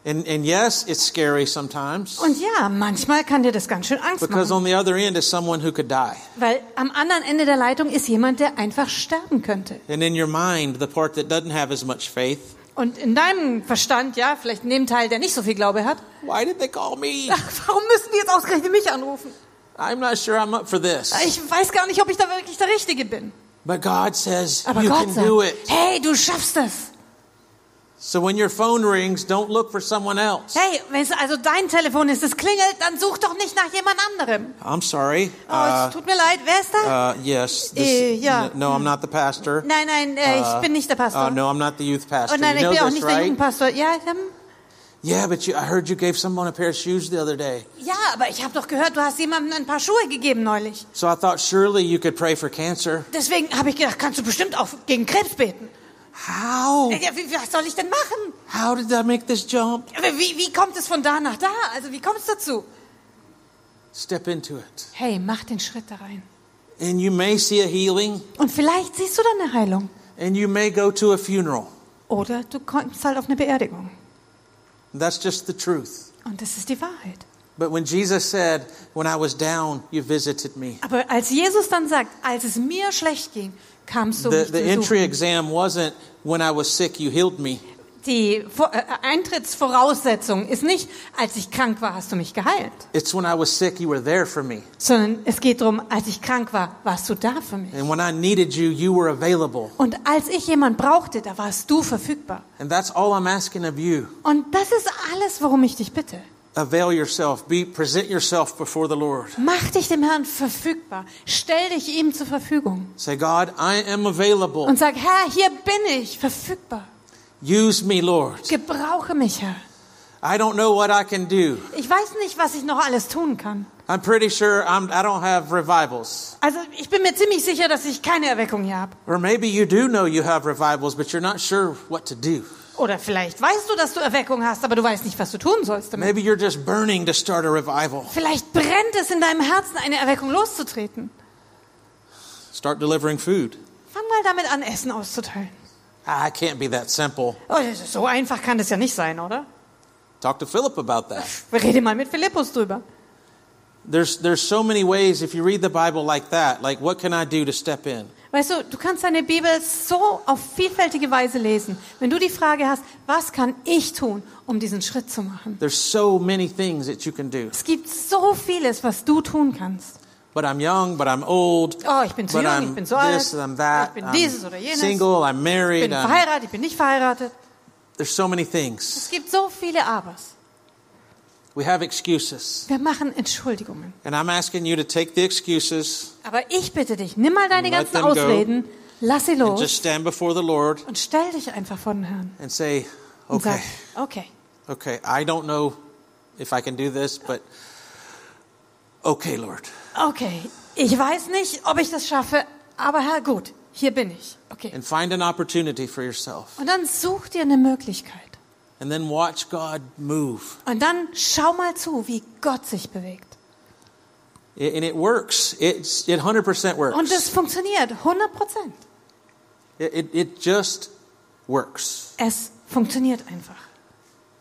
And, and yes, it's scary sometimes Und ja, manchmal kann dir das ganz schön Angst because machen, on the other end is someone who could die. weil am anderen Ende der Leitung ist jemand, der einfach sterben könnte. And in your mind, the part that doesn't have as much faith, Und in deinem Verstand, ja, vielleicht in dem Teil, der nicht so viel Glaube hat, why did they call me? ach, (laughs) warum müssen die jetzt ausgerechnet mich anrufen? I'm not sure I'm up for this. Ich weiß gar nicht, ob ich da wirklich der Richtige bin. But God says Aber you Gott can sagt, do it. hey, du schaffst es. So when your phone rings, don't look for someone else. Hey, wenn es also dein Telefon ist, es klingelt, dann such doch nicht nach jemand anderem. I'm sorry. Oh, es tut mir leid, wer ist da? Uh, yes. Äh, ja. No, I'm not the pastor. nein, nein, äh, ich bin nicht der Pastor. Uh, no, I'm not the youth pastor. oh nein, you ich bin auch this, nicht der right? Jugendpastor. Ja, ähm, Yeah, but you, I heard you gave someone a pair of shoes the other day. ja, aber ich habe doch gehört, du hast jemandem ein paar Schuhe gegeben neulich. So I thought surely you could pray for cancer. Deswegen habe ich gedacht, kannst du bestimmt auch gegen Krebs beten. How? Ja, wie, was soll ich denn machen? How did I make this jump? Wie, wie kommt es von da nach da? Also wie kommt es dazu? Step into it. Hey, mach den Schritt da rein. And you may see a healing, Und vielleicht siehst du dann eine Heilung. and you may go to a funeral. Oder du kommst halt auf eine Beerdigung. That's just the truth. Und das ist die Wahrheit. But when Jesus said, When I was down, you visited me, Aber als Jesus dann sagt, als es mir schlecht ging, kamst du the, the entry exam wasn't, When I was sick, you healed me. Die äh, Eintrittsvoraussetzung ist nicht, als ich krank war, hast du mich geheilt. It's when I was sick, you were there for me. Sondern es geht darum, als ich krank war, warst du da für mich. And when I needed you, you were available. Und als ich jemand brauchte, da warst du verfügbar. And that's all I'm asking of you. Und das ist alles, worum ich dich bitte. Avail yourself. Be, present yourself before the Lord. Mach dich dem Herrn verfügbar. Stell dich ihm zur Verfügung. Say, God, I am available. Und sag, Herr, hier bin ich, verfügbar. Use me, Lord. Gebrauche mich, Herr. I don't know what I can do. Ich weiß nicht, was ich noch alles tun kann. I'm pretty sure I'm, I don't have revivals. Also ich bin mir ziemlich sicher, dass ich keine Erweckung hier habe. Or maybe you do know you have revivals, but you're not sure what to do. Oder vielleicht weißt du, dass du Erweckung hast, aber du weißt nicht, was du tun sollst damit. Maybe you're just burning to start a revival. Vielleicht brennt es in deinem Herzen, eine Erweckung loszutreten. Start delivering food. Fang mal damit an, Essen auszuteilen. Ah, it can't be that simple. Oh, so einfach kann das ja nicht sein, oder? Talk to Philip about that. Rede mal mit Philippus drüber. There's, there's so many ways, if you read the Bible like that, like what can I do to step in? Weißt du, du kannst deine Bibel so auf vielfältige Weise lesen. Wenn du die Frage hast, was kann ich tun, um diesen Schritt zu machen? There's so many things that you can do. Es gibt so vieles, was du tun kannst. But I'm young, but I'm old. Oh, ich bin zu jung, I'm ich bin zu alt, this, I'm that. ich bin I'm dieses oder jenes. single, I'm Ich married. bin I'm, verheiratet, ich bin nicht verheiratet. there's so many things. Es gibt so viele Abers. We have excuses. Wir machen Entschuldigungen. And I'm asking you to take the excuses Aber ich bitte dich, nimm mal deine ganzen. Ausreden, lass sie and los just stand before the Lord und stell dich einfach vor den Herrn. and say, Und okay, sag, okay, okay, I don't know if I can do this, but okay, Lord. okay, ich weiß nicht, ob ich das schaffe, aber Herr, gut, hier bin ich. Okay. And find an opportunity for yourself. Und dann such dir eine Möglichkeit. And then watch God move. Und dann schau mal zu, wie Gott sich bewegt. I- And it works. It's, it 100% works. Und es funktioniert, 100 Prozent. It, it, it just works. Es funktioniert einfach.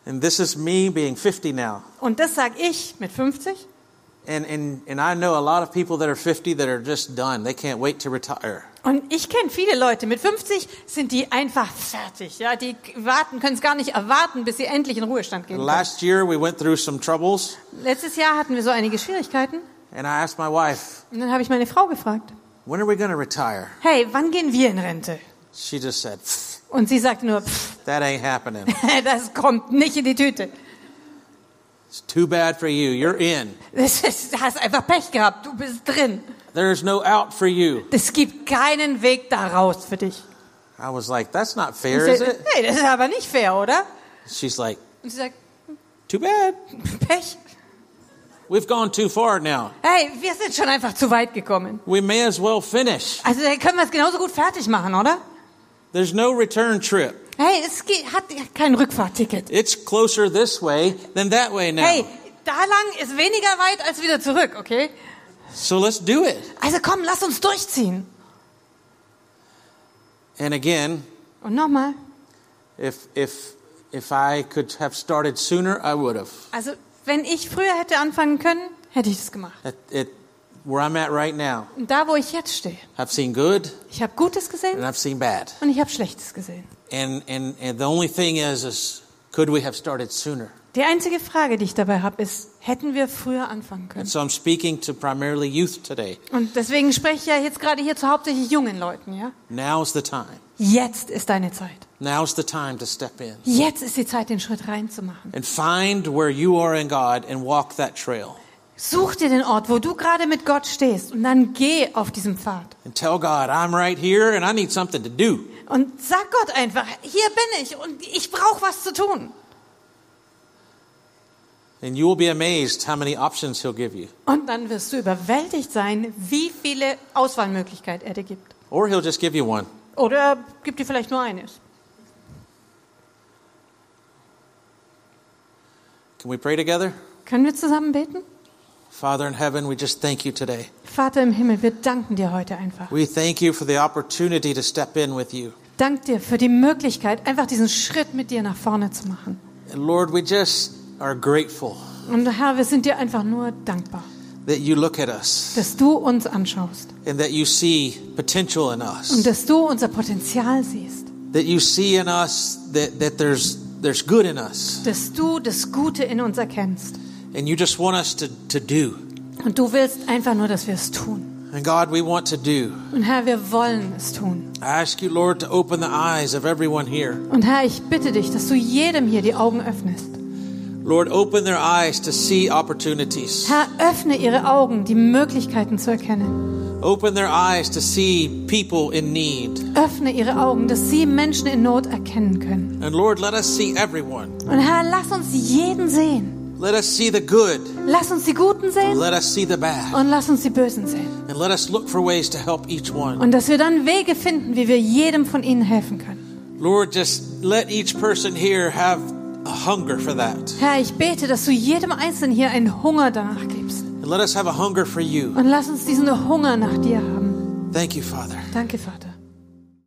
And this is me being 50 now. Und das sag ich mit 50. And, and, and I know a lot of people that are 50 that are just done. They can't wait to retire. Und ich kenne viele Leute, mit 50 sind die einfach fertig. Ja, die warten, können es gar nicht erwarten, bis sie endlich in Ruhestand gehen. Last year we went through some troubles, Letztes Jahr hatten wir so einige Schwierigkeiten. and I asked my wife, Und dann habe ich meine Frau gefragt, When are we going to retire? hey, wann gehen wir in Rente? She just said, "Pfft, Und sie sagte nur, pff, That ain't happening. (laughs) das kommt nicht in die Tüte. It's too bad for you. You're in. Das ist, du hast einfach Pech gehabt, du bist drin. There's no out for you. Es gibt keinen Weg da raus für dich. I was like, That's not fair, sie, is it? hey, das ist aber nicht fair, oder? She's like, Und sie sagt, Too bad. (laughs) Pech. We've gone too far now. Hey, wir sind schon einfach zu weit gekommen. We may as well finish. Also dann können wir es genauso gut fertig machen, oder? There's no return trip. Hey, es geht, hat kein Rückfahrtticket. It's closer this way than that way now. Hey, da lang ist weniger weit als wieder zurück, okay? So let's do it. Also komm, lass uns durchziehen. And again, Und nochmal, if if if I could have started sooner, I would have. also wenn ich früher hätte anfangen können, hätte ich es gemacht. At, at where I'm at right now, Und da, wo ich jetzt stehe, I've seen good ich habe Gutes and gesehen I've seen bad. und ich habe Schlechtes gesehen. And and and the only thing is, is could we have started sooner? Die einzige Frage, die ich dabei habe, ist, hätten wir früher anfangen können? So I'm speaking to primarily youth today. Und deswegen spreche ich ja jetzt gerade hier zu hauptsächlich jungen Leuten, ja? Now's the time. Jetzt ist deine Zeit. Now's the time to step in Jetzt ist die Zeit, den Schritt reinzumachen. and find where you are in God and walk that trail. Such dir den Ort, wo du gerade mit Gott stehst und dann geh auf diesem Pfad. And tell God, I'm right here and I need something to do. Und sag Gott einfach, hier bin ich und ich brauche was zu tun. And you will be amazed how many options He'll give you. Und dann wirst du überwältigt sein, wie viele Auswahlmöglichkeiten er dir gibt. Or He'll just give you one. Oder er gibt dir vielleicht nur eines. Can we pray together? Können wir zusammen beten? Father in heaven, we just thank you today. Vater im Himmel, wir danken dir heute einfach. We thank you for the opportunity to step in with you. Dank dir für die Möglichkeit, einfach diesen Schritt mit dir nach vorne zu machen. And Lord, we just are grateful Und Herr, wir sind dir einfach nur dankbar, that you look at us dass du uns anschaust and that you see potential in und us. dass du unser Potenzial siehst, That you see in us that, that there's there's good in us. dass du das Gute in uns erkennst. And you just want us to, to do. Und du willst einfach nur, dass wir es tun. And God, we want to do. Und Herr, wir wollen es tun. I ask you, Lord, to open the eyes of everyone here. Und Herr, ich bitte dich, dass du jedem hier die Augen öffnest. Lord, open their eyes to see opportunities. Herr, öffne ihre Augen, die Möglichkeiten zu erkennen. Open their eyes to see people in need. Öffne ihre Augen, dass sie Menschen in Not erkennen können. And Lord, let us see everyone. Und Herr, lass uns jeden sehen. Let us see the good. Lass uns die Guten sehen Let us see the bad. und lass uns die Bösen sehen. And let us look for ways to help each one. Und dass wir dann Wege finden, wie wir jedem von ihnen helfen können. Lord, just let each person here have a hunger for that. Herr, ich bete, dass du jedem Einzelnen hier einen Hunger danach gibst. And let us have a hunger for you. Und lass uns diesen Hunger nach dir haben. Thank you, Father. Danke, Vater.